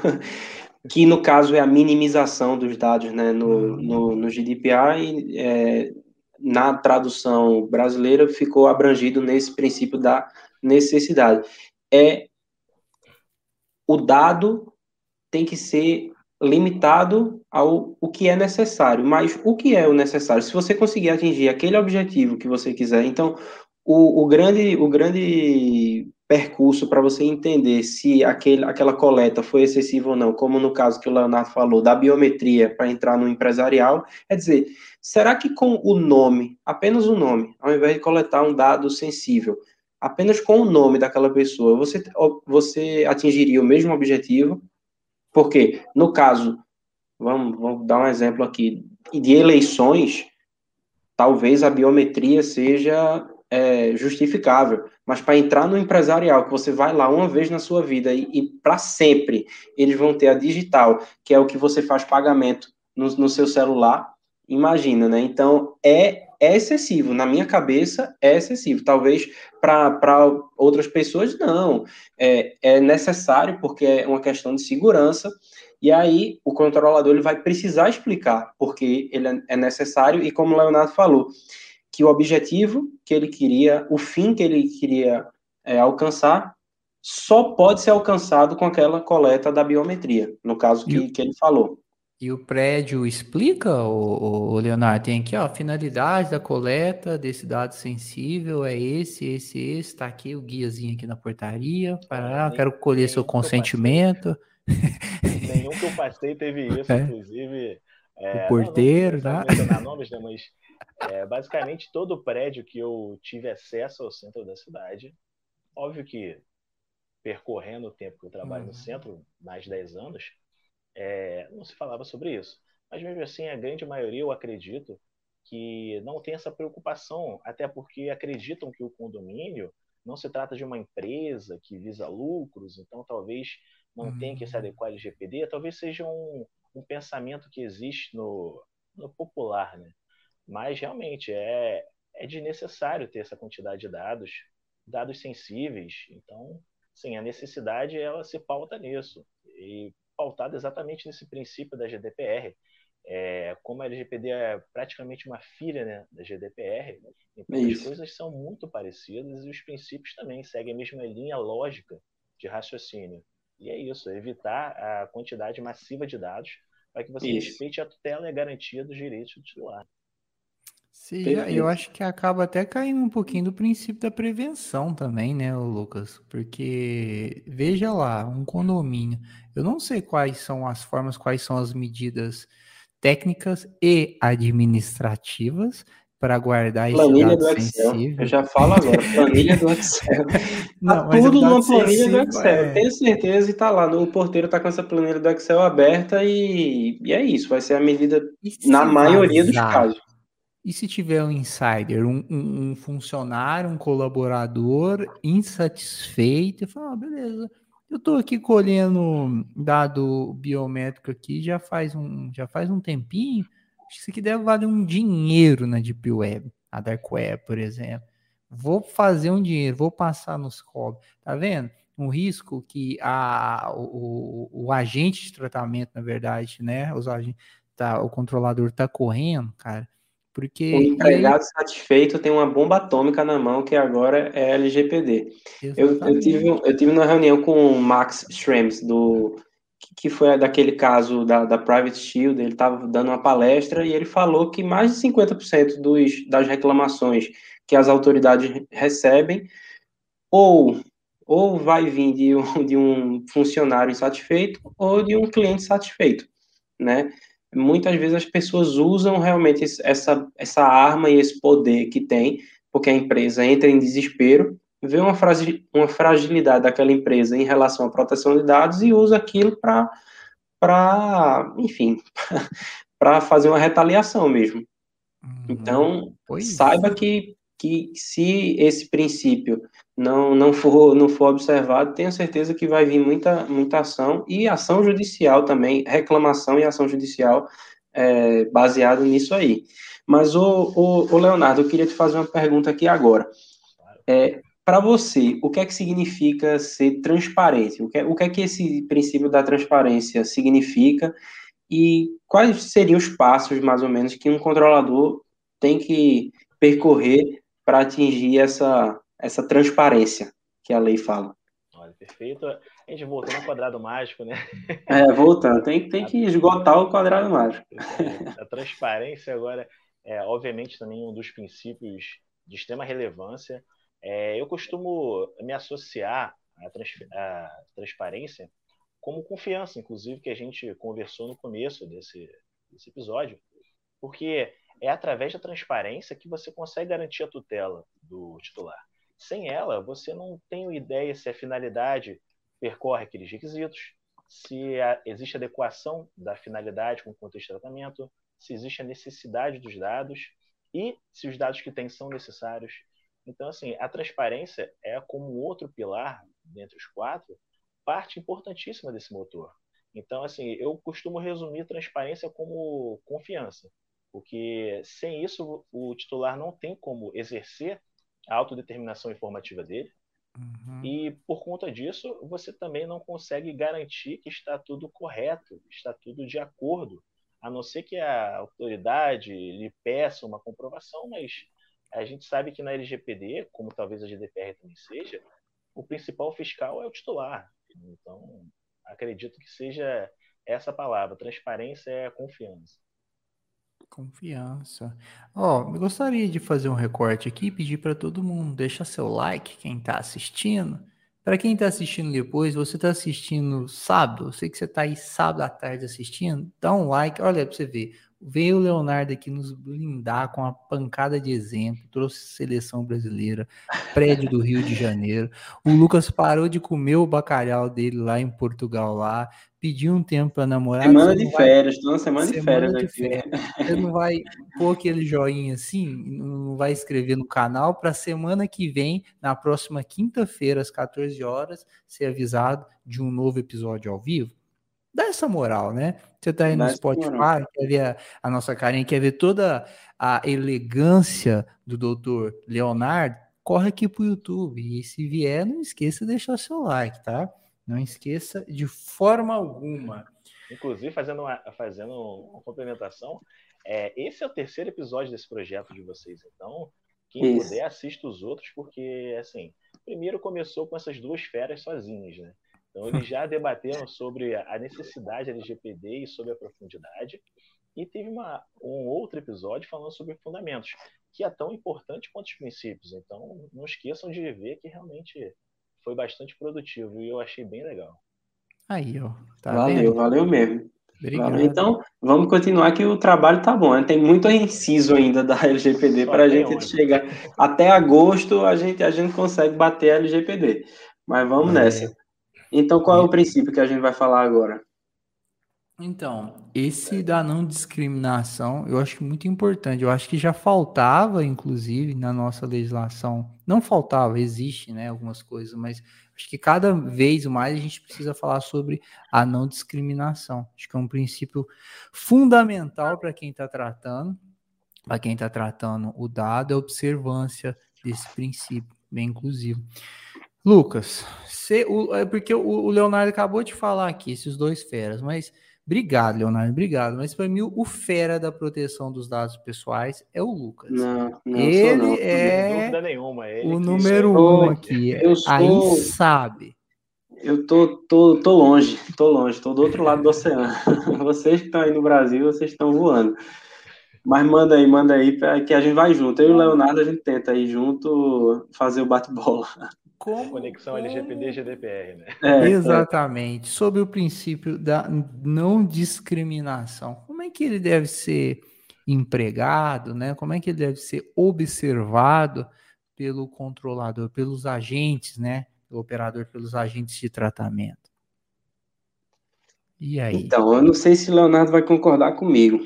Speaker 2: que no caso é a minimização dos dados né, no, no, no GDPR e é, na tradução brasileira ficou abrangido nesse princípio da necessidade. É o dado tem que ser limitado ao o que é necessário, mas o que é o necessário? Se você conseguir atingir aquele objetivo que você quiser, então o, o grande o grande percurso para você entender se aquele, aquela coleta foi excessiva ou não, como no caso que o Leonardo falou, da biometria para entrar no empresarial, é dizer, será que com o nome, apenas o nome, ao invés de coletar um dado sensível, apenas com o nome daquela pessoa, você, você atingiria o mesmo objetivo? Porque, no caso, vamos, vamos dar um exemplo aqui, de eleições, talvez a biometria seja é, justificável, mas para entrar no empresarial, que você vai lá uma vez na sua vida e, e para sempre, eles vão ter a digital, que é o que você faz pagamento no, no seu celular, imagina, né? Então, é, é excessivo. Na minha cabeça, é excessivo. Talvez para outras pessoas, não. É, é necessário, porque é uma questão de segurança. E aí, o controlador ele vai precisar explicar porque ele é, necessário. E como o Leonardo falou, que o objetivo que ele queria, o fim que ele queria é, alcançar, só pode ser alcançado com aquela coleta da biometria, no caso que, que ele falou.
Speaker 1: E o prédio explica, o, o, Leonardo, tem aqui, ó, a finalidade da coleta desse dado sensível é esse, esse, esse, tá aqui o guiazinho aqui na portaria, para, quero colher seu consentimento.
Speaker 3: Nenhum que eu passei teve isso, é. inclusive.
Speaker 1: É, o porteiro, não, não,
Speaker 3: tá? Nomes, né, mas é, basicamente todo prédio que eu tive acesso ao centro da cidade, óbvio que percorrendo o tempo que eu trabalho uhum. no centro, mais de 10 anos, é, não se falava sobre isso. Mas mesmo assim, a grande maioria, eu acredito, que não tem essa preocupação, até porque acreditam que o condomínio não se trata de uma empresa que visa lucros, então talvez não uhum. tenha que se adequar ao LGPD, talvez seja um, um pensamento que existe no, no popular, né? Mas realmente é, é desnecessário ter essa quantidade de dados, dados sensíveis. Então, sim, a necessidade ela se pauta nisso. E pautada exatamente nesse princípio da GDPR. É, como a LGPD é praticamente uma filha né, da GDPR, então Isso. as coisas são muito parecidas e os princípios também seguem a mesma linha lógica de raciocínio. E é isso, evitar a quantidade massiva de dados para que você isso. respeite a tutela e a garantia dos direitos do titular.
Speaker 1: Sim, eu acho que acaba até caindo um pouquinho do princípio da prevenção também, né, Lucas? Porque veja lá, um condomínio. Eu não sei quais são as formas, quais são as medidas técnicas e administrativas para guardar esse planilha dado do Excel.
Speaker 2: Sensível. Eu já falo agora, planilha do Excel. Não, tá tudo numa planilha do Excel. É... Tenho certeza e tá lá. O porteiro tá com essa planilha do Excel aberta e, e é isso. Vai ser a medida na maioria dos casos.
Speaker 1: E se tiver um insider, um, um, um funcionário, um colaborador insatisfeito, fala, ah, beleza, eu estou aqui colhendo dado biométrico aqui já faz um, já faz um tempinho, acho que isso aqui deve valer um dinheiro na Deep Web, a Dark Web, por exemplo. Vou fazer um dinheiro, vou passar nos cobres. Tá vendo? um risco que a, o, o, agente de tratamento, na verdade, né? Os agentes, tá, o controlador está correndo, cara. Porque,
Speaker 2: o empregado aí... satisfeito tem uma bomba atômica na mão que agora é LGPD. Eu, eu, tive, eu tive uma reunião com o Max Schrems, do, que foi daquele caso da, da Private Shield, ele estava dando uma palestra e ele falou que mais de 50% dos, das reclamações que as autoridades recebem ou, ou vai vir de um, de um funcionário insatisfeito ou de um cliente satisfeito, né? Muitas vezes as pessoas usam realmente essa, essa arma e esse poder que tem, porque a empresa entra em desespero vê uma, frase, uma fragilidade daquela empresa em relação à proteção de dados e usa aquilo para, enfim, para fazer uma retaliação mesmo. Uhum. Então, pois. saiba que, que se esse princípio não, não, for, não for observado, tenha certeza que vai vir muita, muita ação e ação judicial também, reclamação e ação judicial é, baseada nisso aí. Mas, o, o, o Leonardo, eu queria te fazer uma pergunta aqui agora. É, para você, o que é que significa ser transparente? O que, é, o que é que esse princípio da transparência significa? E quais seriam os passos, mais ou menos, que um controlador tem que percorrer para atingir essa, essa transparência que a lei fala?
Speaker 3: Olha, perfeito. A gente voltou no quadrado mágico, né?
Speaker 2: É, voltando. Tem, tem que esgotar o quadrado mágico.
Speaker 3: A transparência agora é, obviamente, também um dos princípios de extrema relevância é, eu costumo me associar à, trans, à, transparência como confiança, inclusive, que a gente conversou no começo desse, desse episódio, porque é através da transparência que você consegue garantir a tutela do titular. Sem ela, você não tem ideia se a finalidade percorre aqueles requisitos, se a, existe adequação da finalidade com o contexto de tratamento, se existe a necessidade dos dados e se os dados que tem são necessários. Então, assim, a transparência é como outro pilar, dentre os quatro, parte importantíssima desse motor. Então, assim, eu costumo resumir transparência como confiança, porque sem isso o titular não tem como exercer a autodeterminação informativa dele, uhum. e por conta disso você também não consegue garantir que está tudo correto, está tudo de acordo, a não ser que a autoridade lhe peça uma comprovação, mas a gente sabe que na LGPD, como talvez a GDPR também seja, o principal fiscal é o titular. Então, acredito que seja essa palavra. Transparência é confiança.
Speaker 1: Confiança. Ó, eu gostaria de fazer um recorte aqui e pedir para todo mundo deixar seu like, quem está assistindo. Para quem está assistindo depois, você está assistindo sábado, eu sei que você está aí sábado à tarde assistindo, dá um like, olha para você ver. Veio o Leonardo aqui nos blindar com uma pancada de exemplo, trouxe seleção brasileira, prédio do Rio de Janeiro. O Lucas parou de comer o bacalhau dele lá em Portugal, lá, pediu um tempo para namorar.
Speaker 2: Semana de férias, na semana, semana de férias de aqui. Férias.
Speaker 1: Você não vai pôr aquele joinha assim, não vai escrever no canal para semana que vem, na próxima quinta-feira, às 14 horas, ser avisado de um novo episódio ao vivo? Dá essa moral, né? Você tá aí no Spotify, quer ver a, a, nossa carinha, quer ver toda a elegância do doutor Leonardo, corre aqui pro YouTube. E se vier, não esqueça de deixar seu like, tá? Não esqueça de forma alguma.
Speaker 3: Inclusive, fazendo uma, fazendo uma complementação, é, esse é o terceiro episódio desse projeto de vocês. Então, quem Isso. puder, assista os outros, porque, assim, primeiro começou com essas duas feras sozinhas, né? Então, eles já debateram sobre a necessidade LGPD e sobre a profundidade. E teve uma, um outro episódio falando sobre fundamentos, que é tão importante quanto os princípios. Então, não esqueçam de ver que realmente foi bastante produtivo e eu achei bem legal.
Speaker 1: Aí, ó.
Speaker 2: Tá valeu, vendo? valeu mesmo. Valeu. Então, vamos continuar que o trabalho tá bom. Né? Tem muito inciso ainda da LGPD para a gente onde. chegar. Até agosto a gente, a gente consegue bater a LGPD. Mas vamos é. nessa. Então, qual é o princípio que a gente vai falar agora?
Speaker 1: Então, esse da não discriminação, eu acho muito importante. Eu acho que já faltava, inclusive, na nossa legislação. Não faltava, existe, né, algumas coisas, mas acho que cada vez mais a gente precisa falar sobre a não discriminação. Acho que é um princípio fundamental para quem está tratando, para quem está tratando o dado, é a observância desse princípio, bem inclusivo. Lucas, você, o, é porque o, o, Leonardo acabou de falar aqui, esses dois feras, mas obrigado, Leonardo, obrigado. Mas para mim, o fera da proteção dos dados pessoais é o Lucas.
Speaker 2: Não, não
Speaker 1: ele
Speaker 2: não.
Speaker 1: é
Speaker 3: nenhuma, ele
Speaker 1: o número um aqui. Eu sou... Aí sabe.
Speaker 2: Eu tô, tô, tô longe, tô longe, tô do outro lado do oceano. Vocês que estão aí no Brasil, vocês estão voando. Mas manda aí, manda aí, que a gente vai junto. Eu e o Leonardo, a gente tenta aí junto fazer o bate-bola.
Speaker 3: Como, Conexão como... LGPD GDPR, né?
Speaker 1: É, Exatamente. Sobre o princípio da não discriminação. Como é que ele deve ser empregado, né? Como é que ele deve ser observado pelo controlador, pelos agentes, né? Do operador, pelos agentes de tratamento. E aí?
Speaker 2: Então, eu não sei se o Leonardo vai concordar comigo,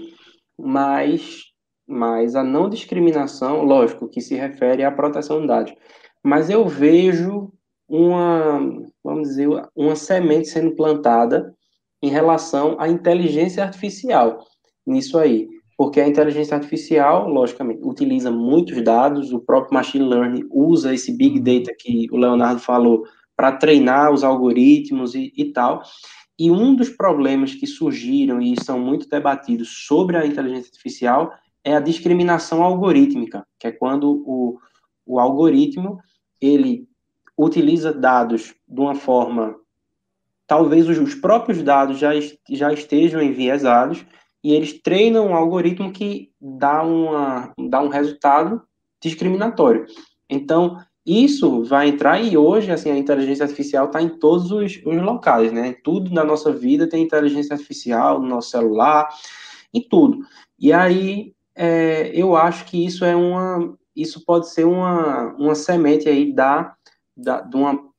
Speaker 2: mas, mas a não discriminação, lógico, que se refere à proteção de dados mas eu vejo uma, vamos dizer, uma semente sendo plantada em relação à inteligência artificial nisso aí. Porque a inteligência artificial, logicamente, utiliza muitos dados, o próprio machine learning usa esse big data que o Leonardo falou para treinar os algoritmos e, e tal. E um dos problemas que surgiram e são muito debatidos sobre a inteligência artificial é a discriminação algorítmica, que é quando o, o algoritmo ele utiliza dados de uma forma, talvez os, próprios dados já, já estejam enviesados, e eles treinam um algoritmo que dá, uma, dá um resultado discriminatório. Então, isso vai entrar, e hoje, assim, a inteligência artificial está em todos os, os locais, né? Tudo na nossa vida tem inteligência artificial, no nosso celular, em tudo. E aí, é, eu acho que isso é uma, isso pode ser uma, uma semente aí da, da, de uma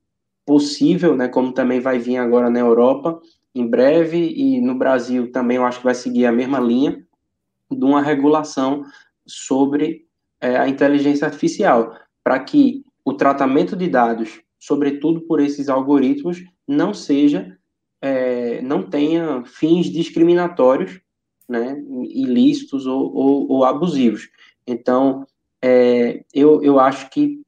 Speaker 2: possível, né, como também vai vir agora na Europa, em breve, e no Brasil também eu acho que vai seguir a mesma linha, de uma regulação sobre é, a inteligência artificial, para que o tratamento de dados, sobretudo por esses algoritmos, não seja, é, não tenha fins discriminatórios, né, ilícitos ou, ou, ou abusivos. Então, é, eu, eu acho que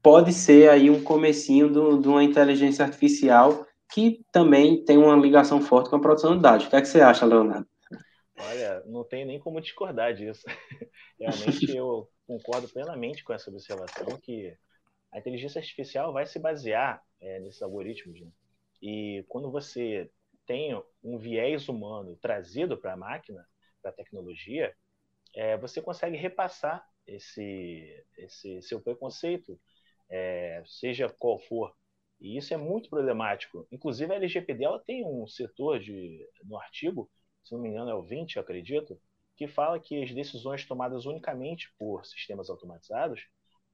Speaker 2: pode ser aí um comecinho de uma inteligência artificial que também tem uma ligação forte com a produção de dados. O que, é que você acha, Leonardo?
Speaker 3: Olha, não tem nem como discordar disso. Realmente eu concordo plenamente com essa observação que a inteligência artificial vai se basear é, nesses algoritmos. Né? E quando você tem um viés humano trazido para a máquina, para a tecnologia, é, você consegue repassar esse, esse seu preconceito, é, seja qual for. E isso é muito problemático. Inclusive, a LGPD ela tem um setor de, no artigo, se não me engano é o 20, acredito, que fala que as decisões tomadas unicamente por sistemas automatizados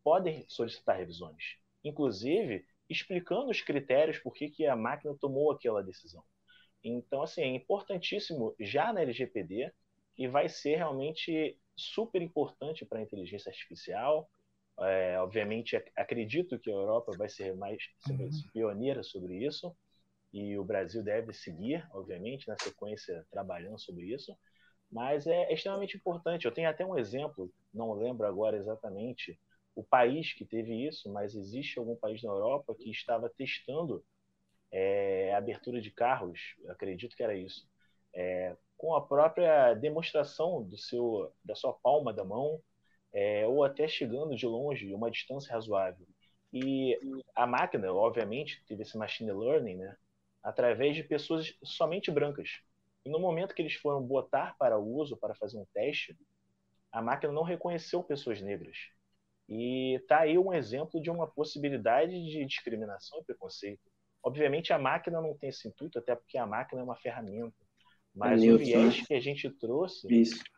Speaker 3: podem solicitar revisões. Inclusive, explicando os critérios por que, que a máquina tomou aquela decisão. Então, assim, é importantíssimo já na LGPD e vai ser realmente super importante para a inteligência artificial. É, obviamente, acredito que a Europa vai ser mais uhum. pioneira sobre isso e o Brasil deve seguir, obviamente, na sequência trabalhando sobre isso. Mas é extremamente importante. Eu tenho até um exemplo, não lembro agora exatamente o país que teve isso, mas existe algum país na Europa que estava testando é, a abertura de carros, acredito que era isso, é, com a própria demonstração do seu, da sua palma da mão, é, ou até chegando de longe, uma distância razoável. E a máquina, obviamente, teve esse machine learning, né, através de pessoas somente brancas. E no momento que eles foram botar para uso, para fazer um teste, a máquina não reconheceu pessoas negras. E está aí um exemplo de uma possibilidade de discriminação e preconceito. Obviamente, a máquina não tem esse intuito, até porque a máquina é uma ferramenta. Mas o viés que a gente trouxe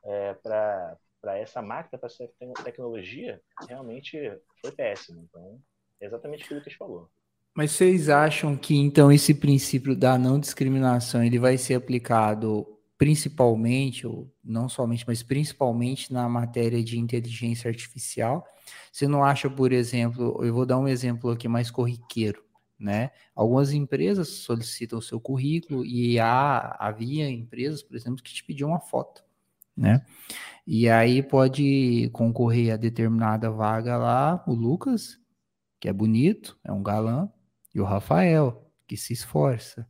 Speaker 3: é, para essa máquina, para essa tecnologia, realmente foi péssimo. Então, é exatamente aquilo que a gente falou.
Speaker 1: Mas vocês acham que então esse princípio da não discriminação ele vai ser aplicado principalmente, ou não somente, mas principalmente na matéria de inteligência artificial? Você não acha, por exemplo, eu vou dar um exemplo aqui mais corriqueiro né? Algumas empresas solicitam o seu currículo e há, havia empresas, por exemplo, que te pediam uma foto, né? E aí pode concorrer a determinada vaga lá, o Lucas, que é bonito, é um galã, e o Rafael, que se esforça.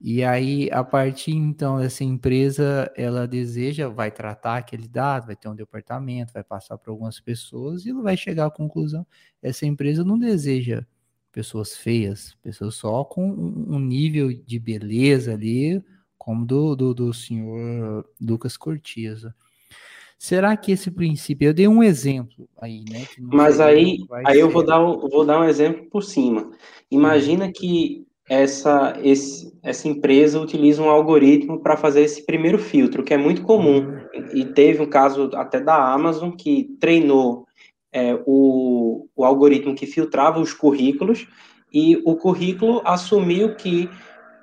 Speaker 1: E aí, a partir então dessa empresa, ela deseja, vai tratar aquele dado, vai ter um departamento, vai passar para algumas pessoas e vai chegar à conclusão: essa empresa não deseja pessoas feias, pessoas só com um nível de beleza ali, como do, do, do senhor Lucas Cortiza. Será que esse princípio, eu dei um exemplo aí, né?
Speaker 2: Mas aí, aí eu vou dar, um, vou dar um exemplo por cima. Imagina hum. que essa, esse, essa empresa utiliza um algoritmo para fazer esse primeiro filtro, que é muito comum. Hum. E teve um caso até da Amazon que treinou é, o, o algoritmo que filtrava os currículos e o currículo assumiu que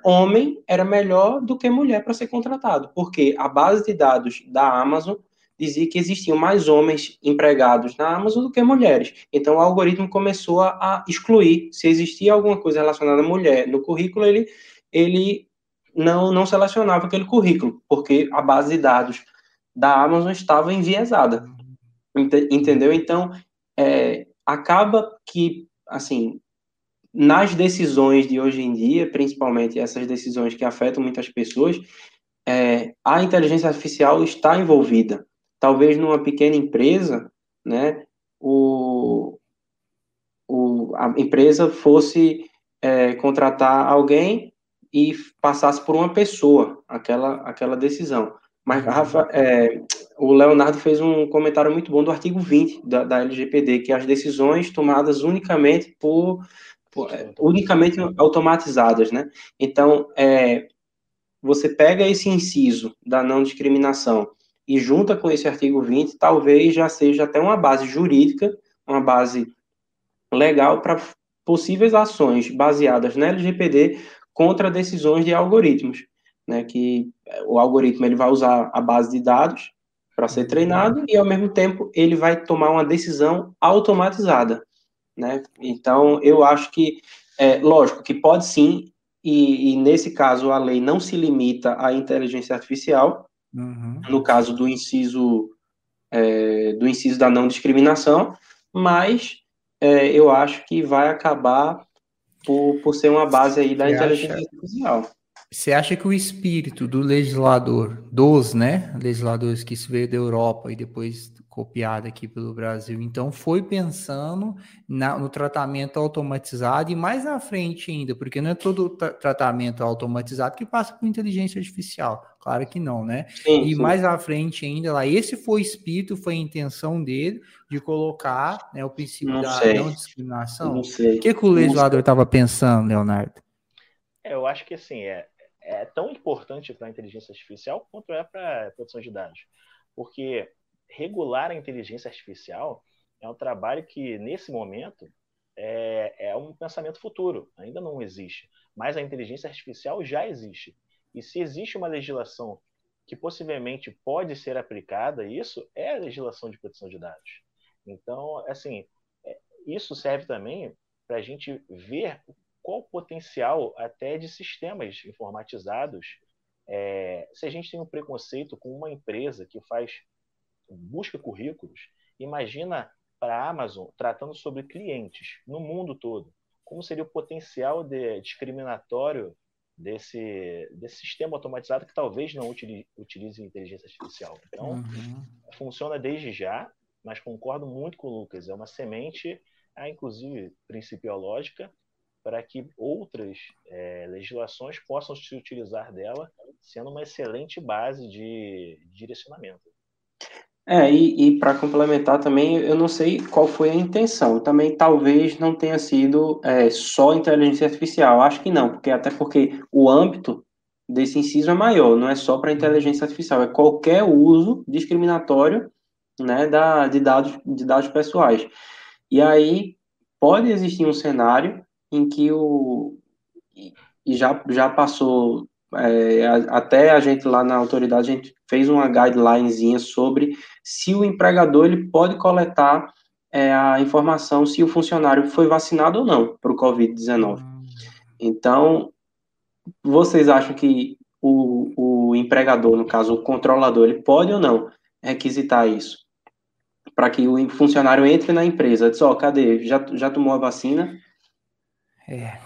Speaker 2: homem era melhor do que mulher para ser contratado, porque a base de dados da Amazon dizia que existiam mais homens empregados na Amazon do que mulheres. Então o algoritmo começou a, excluir se existia alguma coisa relacionada à mulher no currículo, ele ele não não selecionava aquele currículo, porque a base de dados da Amazon estava enviesada. Entendeu? Então é, acaba que assim nas decisões de hoje em dia, principalmente essas decisões que afetam muitas pessoas, é, a inteligência artificial está envolvida talvez numa pequena empresa, né, o, o, a empresa fosse é, contratar alguém e passasse por uma pessoa aquela, aquela decisão. Mas. Rafa, é, o Leonardo fez um comentário muito bom do artigo 20 da, da LGPD, que as decisões tomadas unicamente por, por é, unicamente automatizadas, né? Então, é, você pega esse inciso da não discriminação e junta com esse artigo 20, talvez já seja até uma base jurídica, uma base legal para possíveis ações baseadas na LGPD contra decisões de algoritmos, né, que o algoritmo ele vai usar a base de dados para ser treinado e ao mesmo tempo ele vai tomar uma decisão automatizada, né? Então eu acho que é lógico que pode sim e, e nesse caso a lei não se limita à inteligência artificial, uhum. no caso do inciso é, do inciso da não discriminação, mas é, eu acho que vai acabar por, por ser uma base aí da Você inteligência acha... artificial.
Speaker 1: Você acha que o espírito do legislador, dos, né, legisladores que se veio da Europa e depois copiado aqui pelo Brasil, então foi pensando na, no tratamento automatizado e mais à frente ainda, porque não é todo tra tratamento automatizado que passa por inteligência artificial, claro que não, né? Sim, e sim. mais à frente ainda lá, esse foi o espírito, foi a intenção dele de colocar né, o princípio não da sei. não discriminação. Não sei. O que, que o legislador estava pensando, Leonardo?
Speaker 3: É, eu acho que assim, é, é tão importante para a inteligência artificial quanto é para a produção de dados. Porque regular a inteligência artificial é um trabalho que, nesse momento, é, é, um pensamento futuro, ainda não existe. Mas a inteligência artificial já existe. E se existe uma legislação que possivelmente pode ser aplicada, isso é a legislação de proteção de dados. Então, assim, é, isso serve também para a gente ver qual o potencial até de sistemas informatizados. É, se a gente tem um preconceito com uma empresa que faz busca currículos, imagina para a Amazon tratando sobre clientes no mundo todo. Como seria o potencial de discriminatório desse, desse sistema automatizado que talvez não utilize, utilize inteligência artificial? Então, uhum. funciona desde já, mas concordo muito com o Lucas. É uma semente, ah, inclusive principiológica, para que outras é, legislações possam se utilizar dela, sendo uma excelente base de, direcionamento.
Speaker 2: É, e, e para complementar também, eu não sei qual foi a intenção. Também talvez não tenha sido é, só inteligência artificial. Acho que não, porque até porque o âmbito desse inciso é maior, não é só para inteligência artificial, é qualquer uso discriminatório né, da, de, dados, de dados pessoais. E aí pode existir um cenário em que o. E já, já passou é, até a gente lá na autoridade, a gente fez uma guidelinezinha sobre se o empregador ele pode coletar é, a informação se o funcionário foi vacinado ou não para o Covid-19. Hum. Então, vocês acham que o, o empregador, no caso o controlador, ele pode ou não requisitar isso? para que o funcionário entre na empresa. Diz, ó, oh, cadê? Já, já tomou a vacina?
Speaker 1: É.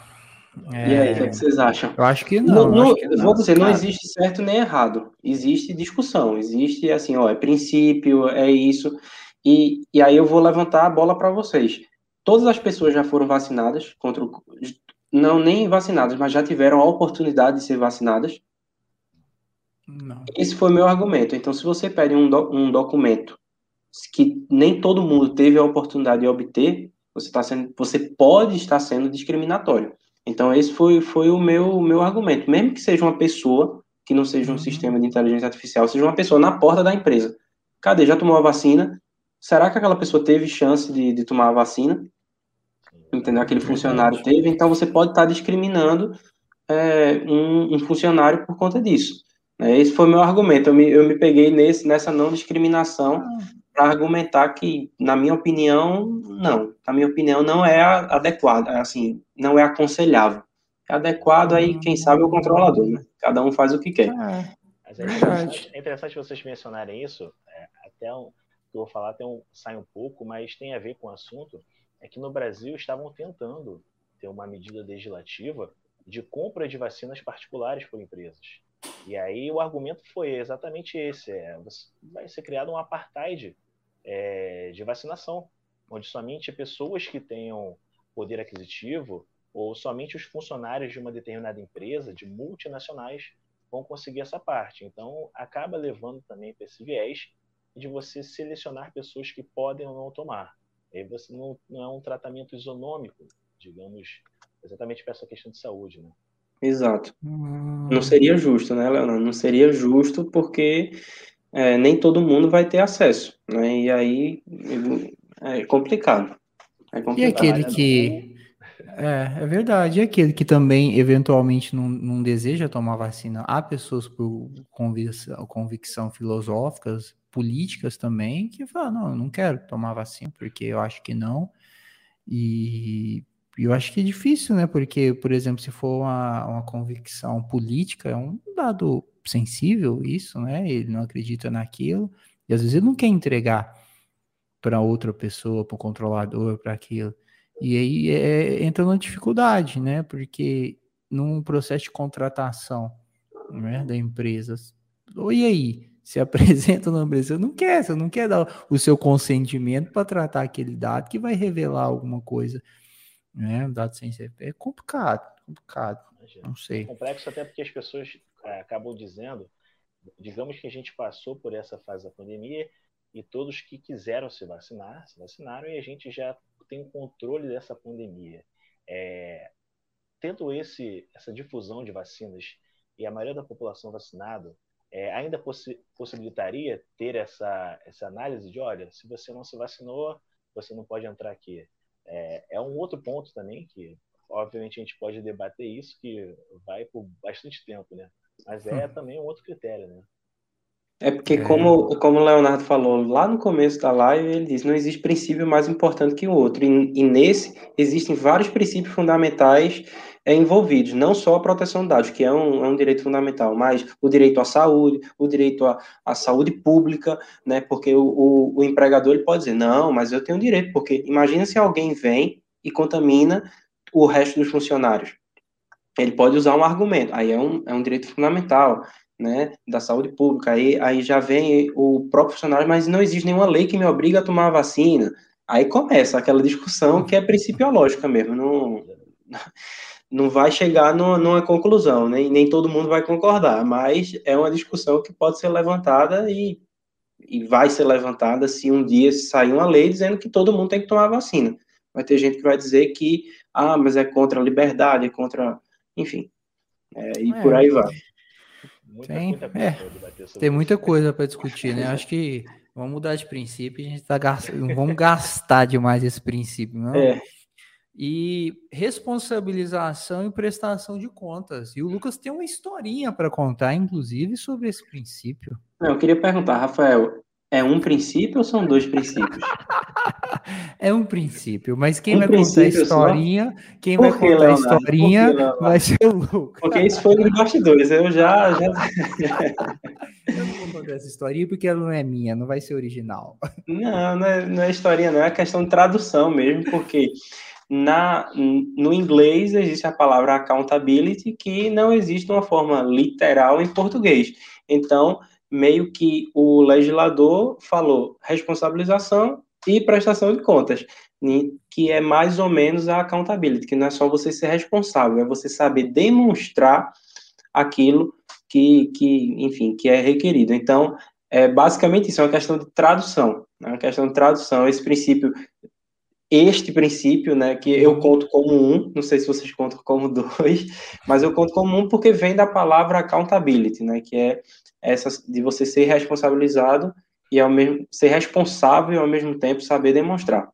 Speaker 2: É... E aí, o que, é que, vocês acham?
Speaker 1: Eu acho que não. não,
Speaker 2: que não vou dizer, cara. não existe certo nem errado. Existe discussão. Existe assim, ó, é princípio, é isso. E, e aí eu vou levantar a bola para vocês. Todas as pessoas já foram vacinadas contra o, não nem vacinadas, mas já tiveram a oportunidade de ser vacinadas? Não. Esse foi o meu argumento. Então, se você pede um, do, um documento que nem todo mundo teve a oportunidade de obter, você, tá sendo, você pode estar sendo discriminatório. Então, esse foi, foi o meu, meu argumento. Mesmo que seja uma pessoa, que não seja um uhum. sistema de inteligência artificial, seja uma pessoa na porta da empresa. Cadê? Já tomou a vacina? Será que aquela pessoa teve chance de, de tomar a vacina? Entendeu? Aquele funcionário teve. Então, você pode estar discriminando é, um, um, funcionário por conta disso. É, esse foi o meu argumento. Eu me, eu me peguei nesse, nessa não discriminação ah. Para argumentar que, na minha opinião, não. Na minha opinião, não é adequado. Assim, não é aconselhável. É adequado aí, quem sabe, é o controlador, né? Cada um faz o que quer.
Speaker 3: É, Mas é interessante, é interessante vocês mencionarem isso. É, até um, que eu vou falar até um, sai um pouco, mas tem a ver com o assunto. É que no Brasil estavam tentando ter uma medida legislativa de compra de vacinas particulares por empresas. E aí o argumento foi exatamente esse: é, vai ser criado um apartheid é, de vacinação, onde somente pessoas que tenham poder aquisitivo ou somente os funcionários de uma determinada empresa, de multinacionais, vão conseguir essa parte. Então, acaba levando também para esse viés de você selecionar pessoas que podem ou não tomar. Aí você não, não é um tratamento isonômico, digamos, exatamente para essa questão de saúde, né?
Speaker 2: Exato. Hum. Não seria justo, né, Leonardo? Não seria justo porque é, nem todo mundo vai ter acesso, né? E aí é complicado.
Speaker 1: É complicado. E aquele que é, é verdade. E aquele que também, eventualmente, não, não deseja tomar vacina. Há pessoas por convicção, convicção filosóficas, políticas também, que falam, não, eu não quero tomar vacina, porque eu acho que não. E eu acho que é difícil, né? Porque, por exemplo, se for uma, uma convicção política, é um dado sensível isso, né? Ele não acredita naquilo, e às vezes ele não quer entregar para outra pessoa, para o controlador, para aquilo. E aí é, entra numa dificuldade, né? Porque num processo de contratação né, da empresa, e aí? Se apresenta na empresa, você não quer, você não quer dar o seu consentimento para tratar aquele dado que vai revelar alguma coisa, né? Um dado sem ser. É complicado, complicado. Imagina. Não sei. É
Speaker 3: complexo até porque as pessoas é, acabam dizendo, digamos que a gente passou por essa fase da pandemia e todos que quiseram se vacinar, se vacinaram e a gente já tem o controle dessa pandemia. É, tendo esse, essa difusão de vacinas e a maioria da população vacinada, é, ainda possi possibilitaria ter essa, essa análise de, olha, se você não se vacinou, você não pode entrar aqui. É, é um outro ponto também que, obviamente, a gente pode debater isso, que vai por bastante tempo, né? Mas é hum. também um outro critério, né?
Speaker 2: É porque, é. como, como o Leonardo falou lá no começo da live, ele diz: não existe princípio mais importante que o outro. E, e nesse, existem vários princípios fundamentais é, envolvidos, não só a proteção de dados, que é um, é um direito fundamental, mas o direito à saúde, o direito à, à saúde pública, né? Porque o, o, o empregador ele pode dizer: não, mas eu tenho direito, porque imagina se alguém vem e contamina o resto dos funcionários. Ele pode usar um argumento, aí é um, é um direito fundamental né, da saúde pública. Aí, aí já vem o próprio funcionário, mas não existe nenhuma lei que me obriga a tomar a vacina. Aí começa aquela discussão que é principiológica mesmo, não, não vai chegar no, numa conclusão, nem, nem todo mundo vai concordar, mas é uma discussão que pode ser levantada e, e vai ser levantada se um dia sair uma lei dizendo que todo mundo tem que tomar vacina. Vai ter gente que vai dizer que, ah, mas é contra a liberdade, é contra, enfim, é, e é. por aí vai.
Speaker 1: Muita, tem, muita é, tem muita coisa para discutir, né? Acho que vamos mudar de princípio, a gente tá gastando, vamos gastar demais esse princípio, não? É. E responsabilização e prestação de contas. E o Lucas tem uma historinha para contar, inclusive, sobre esse princípio.
Speaker 2: Eu queria perguntar, Rafael, é um princípio ou são dois princípios?
Speaker 1: é um princípio, mas quem um vai contar a historinha, quem vai que, contar a historinha vai ser o Lucas.
Speaker 2: Porque isso foi nos bastidores, eu já. já...
Speaker 1: eu não vou contar essa historinha porque ela não é minha, não vai ser original.
Speaker 2: Não, não é, não é historinha, não, é questão de tradução mesmo, porque na, no inglês existe a palavra accountability, que não existe uma forma literal em português. Então, meio que o legislador falou responsabilização e prestação de contas, que é mais ou menos a accountability, que não é só você ser responsável, é você saber demonstrar aquilo que, que enfim, que é requerido. Então, é basicamente isso, é uma questão de tradução, é uma questão de tradução. Esse princípio, este princípio, né, que eu conto como um, não sei se vocês contam como dois, mas eu conto como um porque vem da palavra accountability, né, que é essa de você ser responsabilizado e ao mesmo ser responsável e ao mesmo tempo saber demonstrar.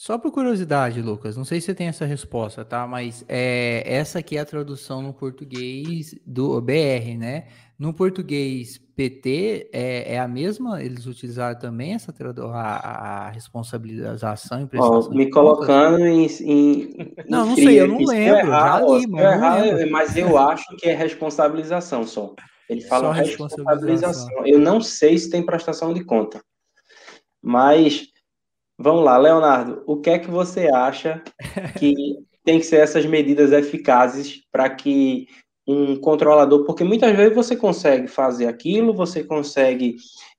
Speaker 1: Só por curiosidade, Lucas, não sei se você tem essa resposta, tá? Mas é, essa aqui é a tradução no português do BR, né? No português PT é, é a mesma? Eles utilizaram também essa a, a responsabilização e
Speaker 2: prestação oh, Me colocando em, em,
Speaker 1: Não, não sei, eu não lembro. Errar,
Speaker 2: já li, mas, errar, mas eu acho que é responsabilização só. Ele fala Só responsabilização. Eu não sei se tem prestação de conta. Mas vamos lá, Leonardo, o que é que você acha que tem que ser essas medidas eficazes para que um controlador, porque muitas vezes você consegue fazer aquilo, você consegue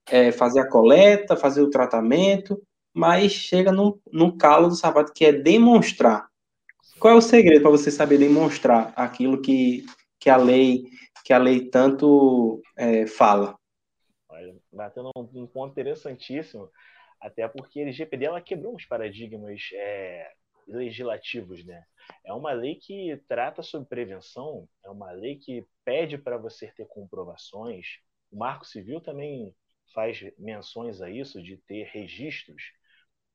Speaker 2: é, fazer a coleta, fazer o tratamento, mas chega no, no calo do sapato, que é demonstrar. Qual é o segredo para você saber demonstrar aquilo que, que a lei que a lei tanto é, fala.
Speaker 3: Olha, batendo um, ponto interessantíssimo, até porque a LGPD ela quebrou uns paradigmas é, legislativos, né? É uma lei que trata sobre prevenção, é uma lei que pede para você ter comprovações. O Marco Civil também faz menções a isso, de ter registros.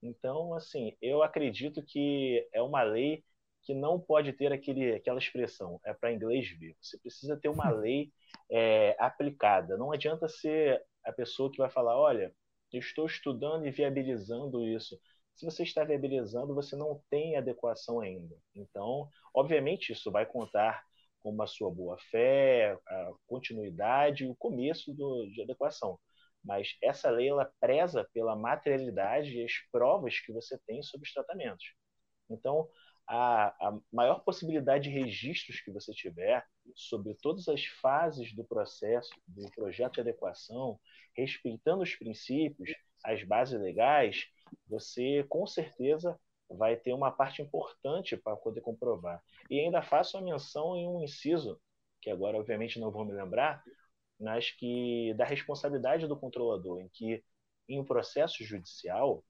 Speaker 3: Então, assim, eu acredito que é uma lei que não pode ter aquele, aquela expressão, é para inglês ver. Você precisa ter uma lei é, aplicada. Não adianta ser a pessoa que vai falar, olha, eu estou estudando e viabilizando isso. Se você está viabilizando, você não tem adequação ainda. Então, obviamente, isso vai contar com a sua boa fé, a continuidade, o começo do, de adequação. Mas essa lei ela preza pela materialidade e as provas que você tem sobre os tratamentos. Então, a, a maior possibilidade de registros que você tiver sobre todas as fases do processo do projeto de adequação, respeitando os princípios, as bases legais, você com certeza vai ter uma parte importante para poder comprovar. E ainda faço a menção em um inciso, que agora obviamente não vou me lembrar, mas que da responsabilidade do controlador, em que em um processo judicial,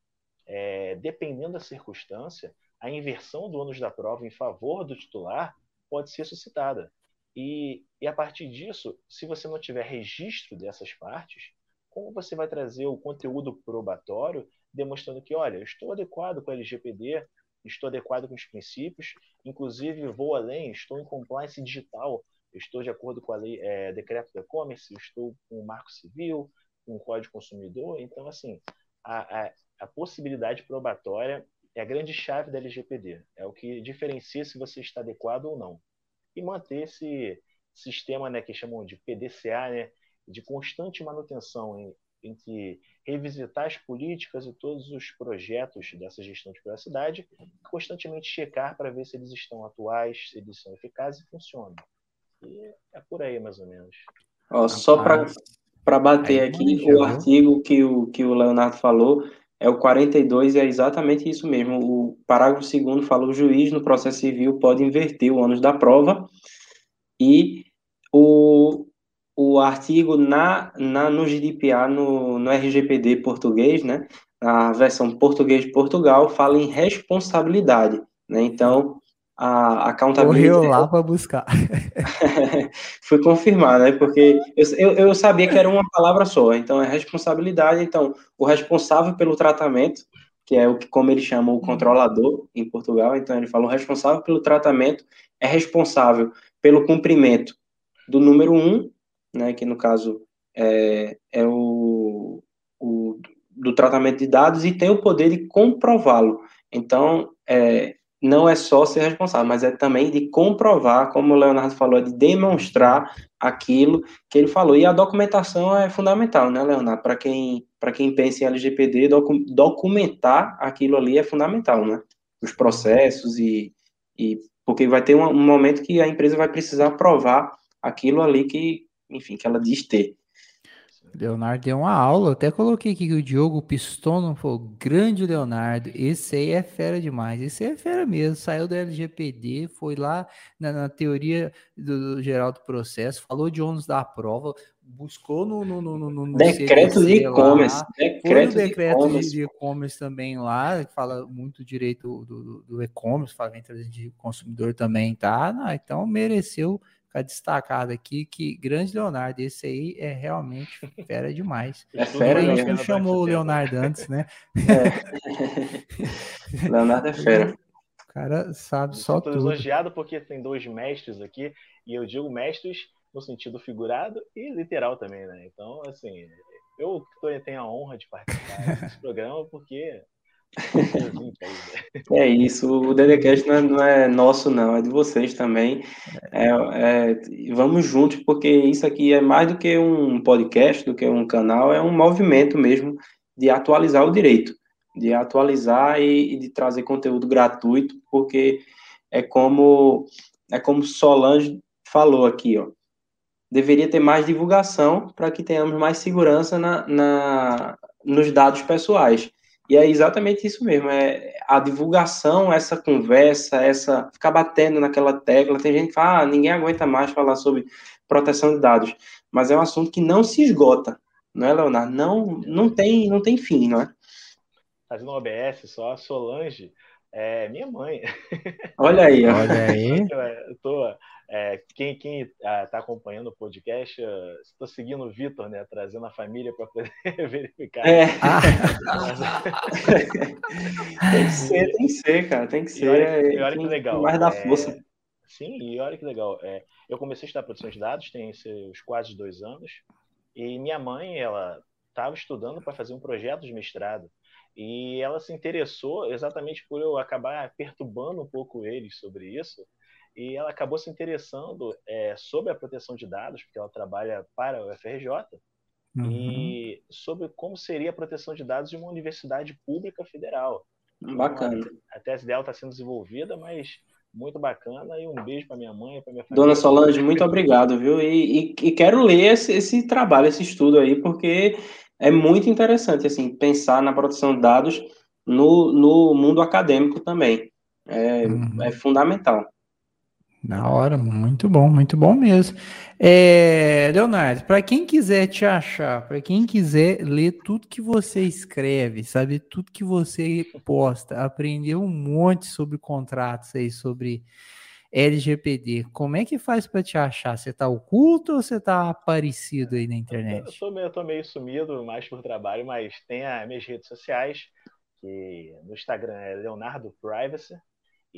Speaker 3: é, dependendo da circunstância, a inversão do ônus da prova em favor do titular pode ser suscitada. E, e a partir disso, se você não tiver registro dessas partes, como você vai trazer o conteúdo probatório demonstrando que, olha, estou adequado com a LGPD, estou adequado com os princípios, inclusive vou além, estou em compliance digital, estou de acordo com a lei, é, decreto do e-commerce, estou com o marco civil, com o código consumidor. Então, assim, a, a, a possibilidade probatória é a grande chave da LGPD. É o que diferencia se você está adequado ou não. E manter esse sistema né, que chamam de PDCA, né, de constante manutenção em, entre revisitar as políticas e todos os projetos dessa gestão de privacidade, constantemente checar para ver se eles estão atuais, se eles são eficazes e funcionam. E é por aí, mais ou menos.
Speaker 2: Ó, só para bater aqui o artigo que o, que o Leonardo falou, é o 42 e é exatamente isso mesmo. O parágrafo segundo fala o juiz no processo civil pode inverter o ônus da prova e o, o artigo na, na, no GDPR, no, no RGPD português, né, a versão português de Portugal, fala em responsabilidade. Né? Então, a accountability.
Speaker 1: Correu lá para buscar.
Speaker 2: Fui confirmar, né? Porque eu, eu, eu, sabia que era uma palavra só. Então, é responsabilidade. Então, o responsável pelo tratamento, que é o que, como ele chama, o controlador em Portugal. Então, ele fala: o responsável pelo tratamento é responsável pelo cumprimento do número um, né? Que no caso é, é o, o do tratamento de dados e tem o poder de comprová-lo. Então, é, não é só ser responsável, mas é também de comprovar, como o Leonardo falou, de demonstrar aquilo que ele falou. E a documentação é fundamental, né, Leonardo? Para quem, quem pensa em LGPD, docu documentar aquilo ali é fundamental, né? Os processos e, e porque vai ter um, um momento que a empresa vai precisar provar aquilo ali que, enfim, que ela diz ter.
Speaker 1: Leonardo deu uma aula, até coloquei aqui que o Diogo Pistono falou, grande Leonardo, esse aí é fera demais, esse aí é fera mesmo, saiu da LGPD, foi lá na, na teoria do, do, geral do processo, falou de ônus da prova, buscou no, no, no, no
Speaker 2: decreto de e-commerce,
Speaker 1: decreto, foi no decreto de e-commerce também lá, que fala muito direito do, do, do e-commerce, fala de consumidor também, tá? Não, então mereceu ficar destacado aqui que grande Leonardo, esse aí é realmente fera demais. É fera, a gente não chamou o Leonardo antes, né?
Speaker 2: É. Leonardo é fera.
Speaker 1: O cara sabe só tudo.
Speaker 3: elogiado porque tem dois mestres aqui, e eu digo mestres no sentido figurado e literal também, né? Então, assim, eu tenho a honra de participar desse programa porque
Speaker 2: é isso, o DDCast não é, não é, nosso, não, é de vocês também. É, é, vamos juntos, porque isso aqui é mais do que um podcast, do que um canal, é um movimento mesmo de atualizar o direito, de atualizar e, e de trazer conteúdo gratuito, porque é como é como Solange falou aqui, ó. Deveria ter mais divulgação para que tenhamos mais segurança na, na, nos dados pessoais. E é exatamente isso mesmo, é a divulgação, essa conversa, essa ficar batendo naquela tecla. Tem gente que fala, ah, ninguém aguenta mais falar sobre proteção de dados, mas é um assunto que não se esgota, não é, Leonardo? Não, não tem, não tem fim, não é?
Speaker 3: Fazendo um OBS só, a Solange é minha mãe.
Speaker 2: Olha aí,
Speaker 1: olha aí.
Speaker 3: Eu tô é, quem está ah, acompanhando o podcast, estou seguindo o Vitor, né? Trazendo a família para poder verificar.
Speaker 2: É. Ah. tem que ser, tem que ser, cara. Tem que ser. E
Speaker 3: olha, e olha que legal.
Speaker 2: Mais da força. É,
Speaker 3: sim, e olha que legal. É, eu comecei a estudar produção de dados, tem seus quase dois anos, e minha mãe, ela estava estudando para fazer um projeto de mestrado. E ela se interessou exatamente por eu acabar perturbando um pouco eles sobre isso e ela acabou se interessando é, sobre a proteção de dados, porque ela trabalha para o FRJ, uhum. e sobre como seria a proteção de dados de uma universidade pública federal.
Speaker 2: Bacana.
Speaker 3: Então, a, a tese dela está sendo desenvolvida, mas muito bacana. E um beijo para minha mãe, para minha
Speaker 2: família. Dona Solange, muito obrigado, viu? E, e, e quero ler esse, esse, trabalho, esse estudo aí, porque é muito interessante, assim, pensar na proteção de dados no, no mundo acadêmico também. É, uhum. é fundamental.
Speaker 1: Na hora, muito bom, muito bom mesmo. É, Leonardo, para quem quiser te achar, para quem quiser ler tudo que você escreve, saber tudo que você posta, aprender um monte sobre contratos aí, sobre LGPD, como é que faz para te achar? Você está oculto ou você está aparecido aí na internet?
Speaker 3: Eu tô, meio, eu meio sumido, mais por trabalho, mas tem as minhas redes sociais, que no Instagram é Leonardo Privacy,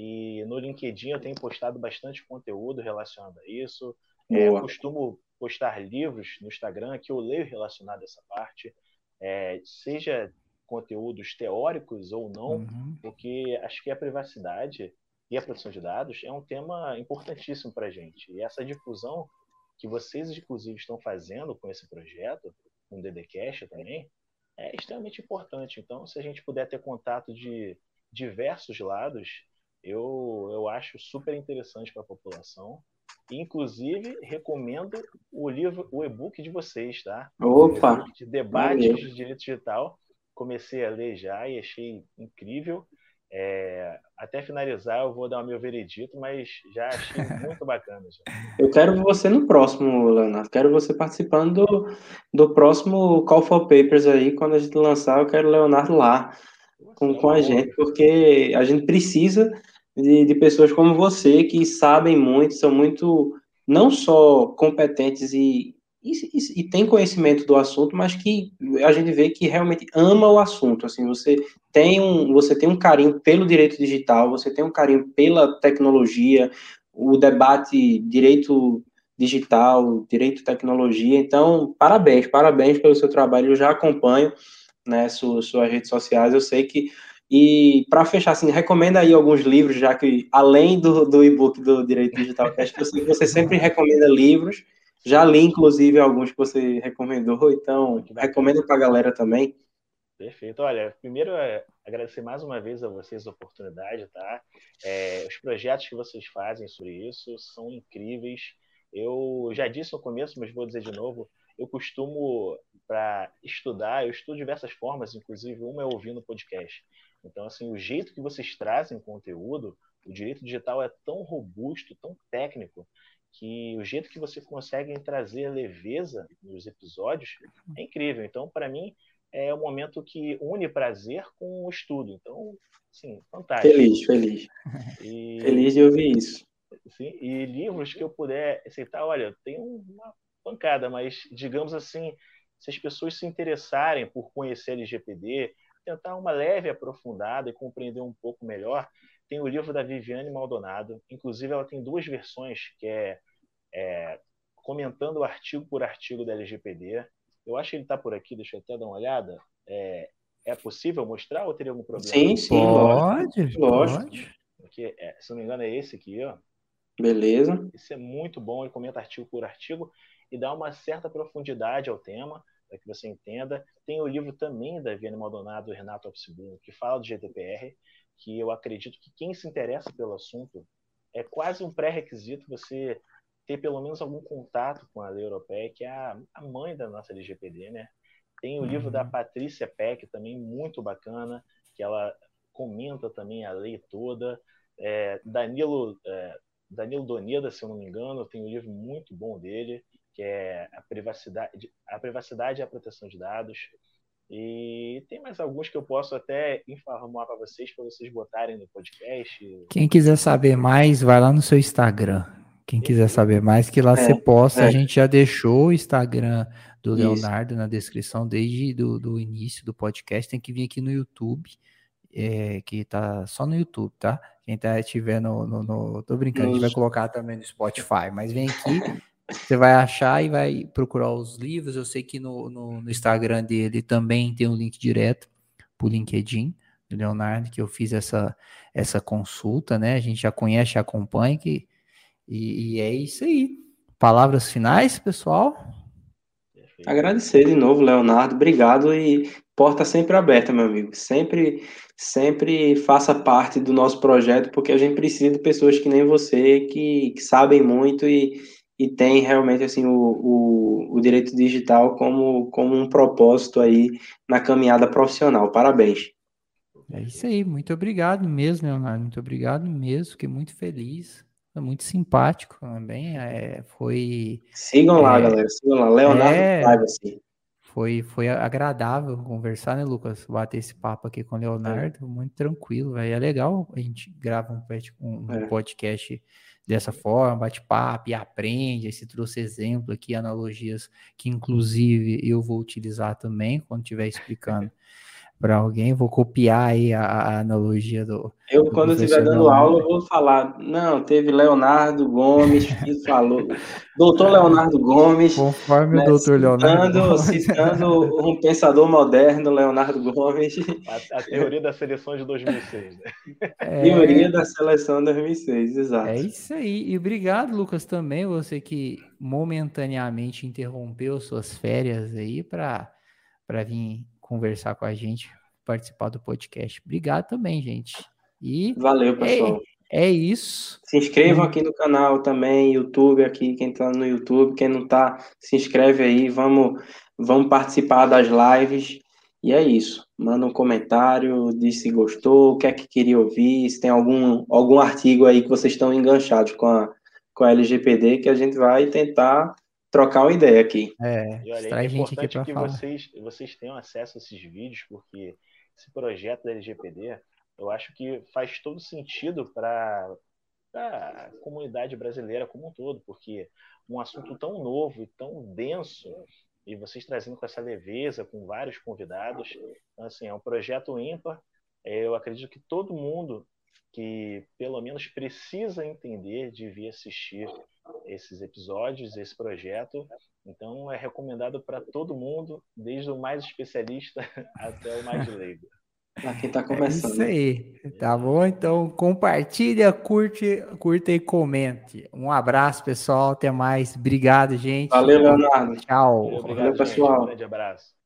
Speaker 3: e no LinkedIn eu tenho postado bastante conteúdo relacionado a isso. É, eu costumo postar livros no Instagram que eu leio relacionado a essa parte, é, seja conteúdos teóricos ou não, uhum. porque acho que a privacidade e a proteção de dados é um tema importantíssimo para a gente. E essa difusão que vocês, inclusive, estão fazendo com esse projeto, com o DDCast também, é extremamente importante. Então, se a gente puder ter contato de diversos lados, eu, eu acho super interessante para a população. Inclusive, recomendo o livro, o e-book de vocês, tá?
Speaker 2: Opa!
Speaker 3: De debates de direito digital. Comecei a ler já e achei incrível. É, até finalizar, eu vou dar o meu veredito, mas já achei muito bacana. Já.
Speaker 2: Eu quero você no próximo, Leonardo. Quero você participando do, do próximo Call for Papers aí. Quando a gente lançar, eu quero o Leonardo lá com, com a gente, porque a gente precisa de, de pessoas como você que sabem muito, são muito não só competentes e, e, e, tem conhecimento do assunto, mas que a gente vê que realmente ama o assunto. Assim, você tem um, você tem um carinho pelo direito digital, você tem um carinho pela tecnologia, o debate direito digital, direito tecnologia. Então, parabéns, parabéns pelo seu trabalho. Eu já acompanho né, suas, suas redes sociais. Eu sei que e para fechar, assim, recomenda aí alguns livros, já que além do, do e-book do Direito Digital Cast, eu sei que você sempre recomenda livros. Já li, inclusive, alguns que você recomendou, então recomenda para a galera também.
Speaker 3: Perfeito. Olha, primeiro é agradecer mais uma vez a vocês a oportunidade, tá? É, os projetos que vocês fazem sobre isso são incríveis. Eu já disse no começo, mas vou dizer de novo, eu costumo, para estudar, eu estudo diversas formas, inclusive uma é ouvindo podcast. Então, assim, o jeito que vocês trazem conteúdo, o direito digital é tão robusto, tão técnico, que o jeito que vocês conseguem trazer leveza nos episódios é incrível. Então, para mim, é um momento que une prazer com o estudo. Então, sim, fantástico.
Speaker 2: Feliz, feliz. E, feliz de ouvir isso.
Speaker 3: Sim, e livros que eu puder aceitar, olha, tem uma pancada, mas digamos assim, se as pessoas se interessarem por conhecer LGPD, tentar uma leve aprofundada e compreender um pouco melhor, tem o livro da Viviane Maldonado. Inclusive, ela tem duas versões, que é, é comentando artigo por artigo da LGPD eu acho que ele está por aqui, deixa eu até dar uma olhada. É, é possível mostrar ou teria algum problema?
Speaker 2: Sim, sim,
Speaker 1: pode.
Speaker 2: Pode.
Speaker 3: Porque, é, se não me engano, é esse aqui, ó.
Speaker 2: Beleza.
Speaker 3: Esse é muito bom, ele comenta artigo por artigo e dá uma certa profundidade ao tema, para que você entenda. Tem o livro também da Viane Maldonado e Renato Alpsibruno, que fala do GDPR, que eu acredito que quem se interessa pelo assunto é quase um pré-requisito você ter pelo menos algum contato com a lei europeia, que é a, a mãe da nossa LGPD, né? Tem o uhum. livro da uhum. Patrícia Peck, também muito bacana, que ela comenta também a lei toda. É, Danilo, é, Danilo Doneda, se eu não me engano, tem um livro muito bom dele, que é a privacidade, a privacidade e a proteção de dados. E tem mais alguns que eu posso até informar para vocês, para vocês botarem no podcast.
Speaker 1: Quem quiser saber mais, vai lá no seu Instagram. Quem quiser saber mais, que lá é, você posta. É. A gente já deixou o Instagram do Isso. Leonardo na descrição desde do, do início do podcast. Tem que vir aqui no YouTube, é, que tá só no YouTube, tá? Quem tá estiver no, no, no, Tô brincando, a gente vai colocar também no Spotify, mas vem aqui, você vai achar e vai procurar os livros. Eu sei que no, no, no Instagram dele também tem um link direto pro LinkedIn do Leonardo, que eu fiz essa, essa consulta, né? A gente já conhece, acompanha, que e, e é isso aí. Palavras finais, pessoal?
Speaker 2: Agradecer de novo, Leonardo. Obrigado e porta sempre aberta, meu amigo. Sempre, sempre faça parte do nosso projeto, porque a gente precisa de pessoas que nem você, que, que sabem muito e, e tem realmente assim o, o, o, direito digital como, como um propósito aí na caminhada profissional. Parabéns.
Speaker 1: É isso aí, muito obrigado mesmo, Leonardo. Muito obrigado mesmo, fiquei muito feliz muito simpático também. É, foi.
Speaker 2: Sigam é, lá, galera. Sigam lá. Leonardo é, Privacy.
Speaker 1: Foi, foi agradável conversar, né, Lucas? Bater esse papo aqui com o Leonardo, é. muito tranquilo. Véio. É legal a gente grava um, um é. podcast dessa forma, bate-papo e aprende. Aí se trouxe exemplo aqui, analogias que, inclusive, eu vou utilizar também quando estiver explicando para alguém, vou copiar aí a, a analogia do.
Speaker 2: Eu, do quando estiver dando aula, eu vou falar. Não, teve Leonardo Gomes que falou. doutor Leonardo Gomes.
Speaker 1: Conforme né, o doutor Leonardo.
Speaker 2: Gomes. Citando um pensador moderno, Leonardo Gomes.
Speaker 3: A, a teoria da seleção de 2006, né?
Speaker 2: É... Teoria da seleção de 2006, exato.
Speaker 1: É isso aí. E obrigado, Lucas, também, você que momentaneamente interrompeu suas férias aí para vir conversar com a gente, participar do podcast. Obrigado também, gente. E
Speaker 2: Valeu, pessoal.
Speaker 1: É, é isso.
Speaker 2: Se inscrevam aqui no canal também, YouTube aqui, quem tá no YouTube, quem não tá, se inscreve aí, vamos, vamos participar das lives. E é isso. Manda um comentário, diz se gostou, o que é que queria ouvir, se tem algum, algum artigo aí que vocês estão enganchados com a, com a LGPD, que a gente vai tentar trocar uma ideia aqui.
Speaker 1: É,
Speaker 3: e olha, é importante que falar. vocês, vocês tenham acesso a esses vídeos, porque esse projeto da LGPD, eu acho que faz todo sentido para a comunidade brasileira como um todo, porque um assunto tão novo e tão denso, e vocês trazendo com essa leveza, com vários convidados, então, assim, é um projeto ímpar. Eu acredito que todo mundo que pelo menos precisa entender devia assistir esses episódios, esse projeto. Então, é recomendado para todo mundo, desde o mais especialista até o mais leigo.
Speaker 2: Aqui está começando.
Speaker 1: É isso aí, tá bom? Então compartilha, curte, curta e comente. Um abraço, pessoal. Até mais. Obrigado, gente.
Speaker 2: Valeu, Leonardo.
Speaker 1: Tchau.
Speaker 3: Obrigado, Valeu, pessoal. Um grande abraço.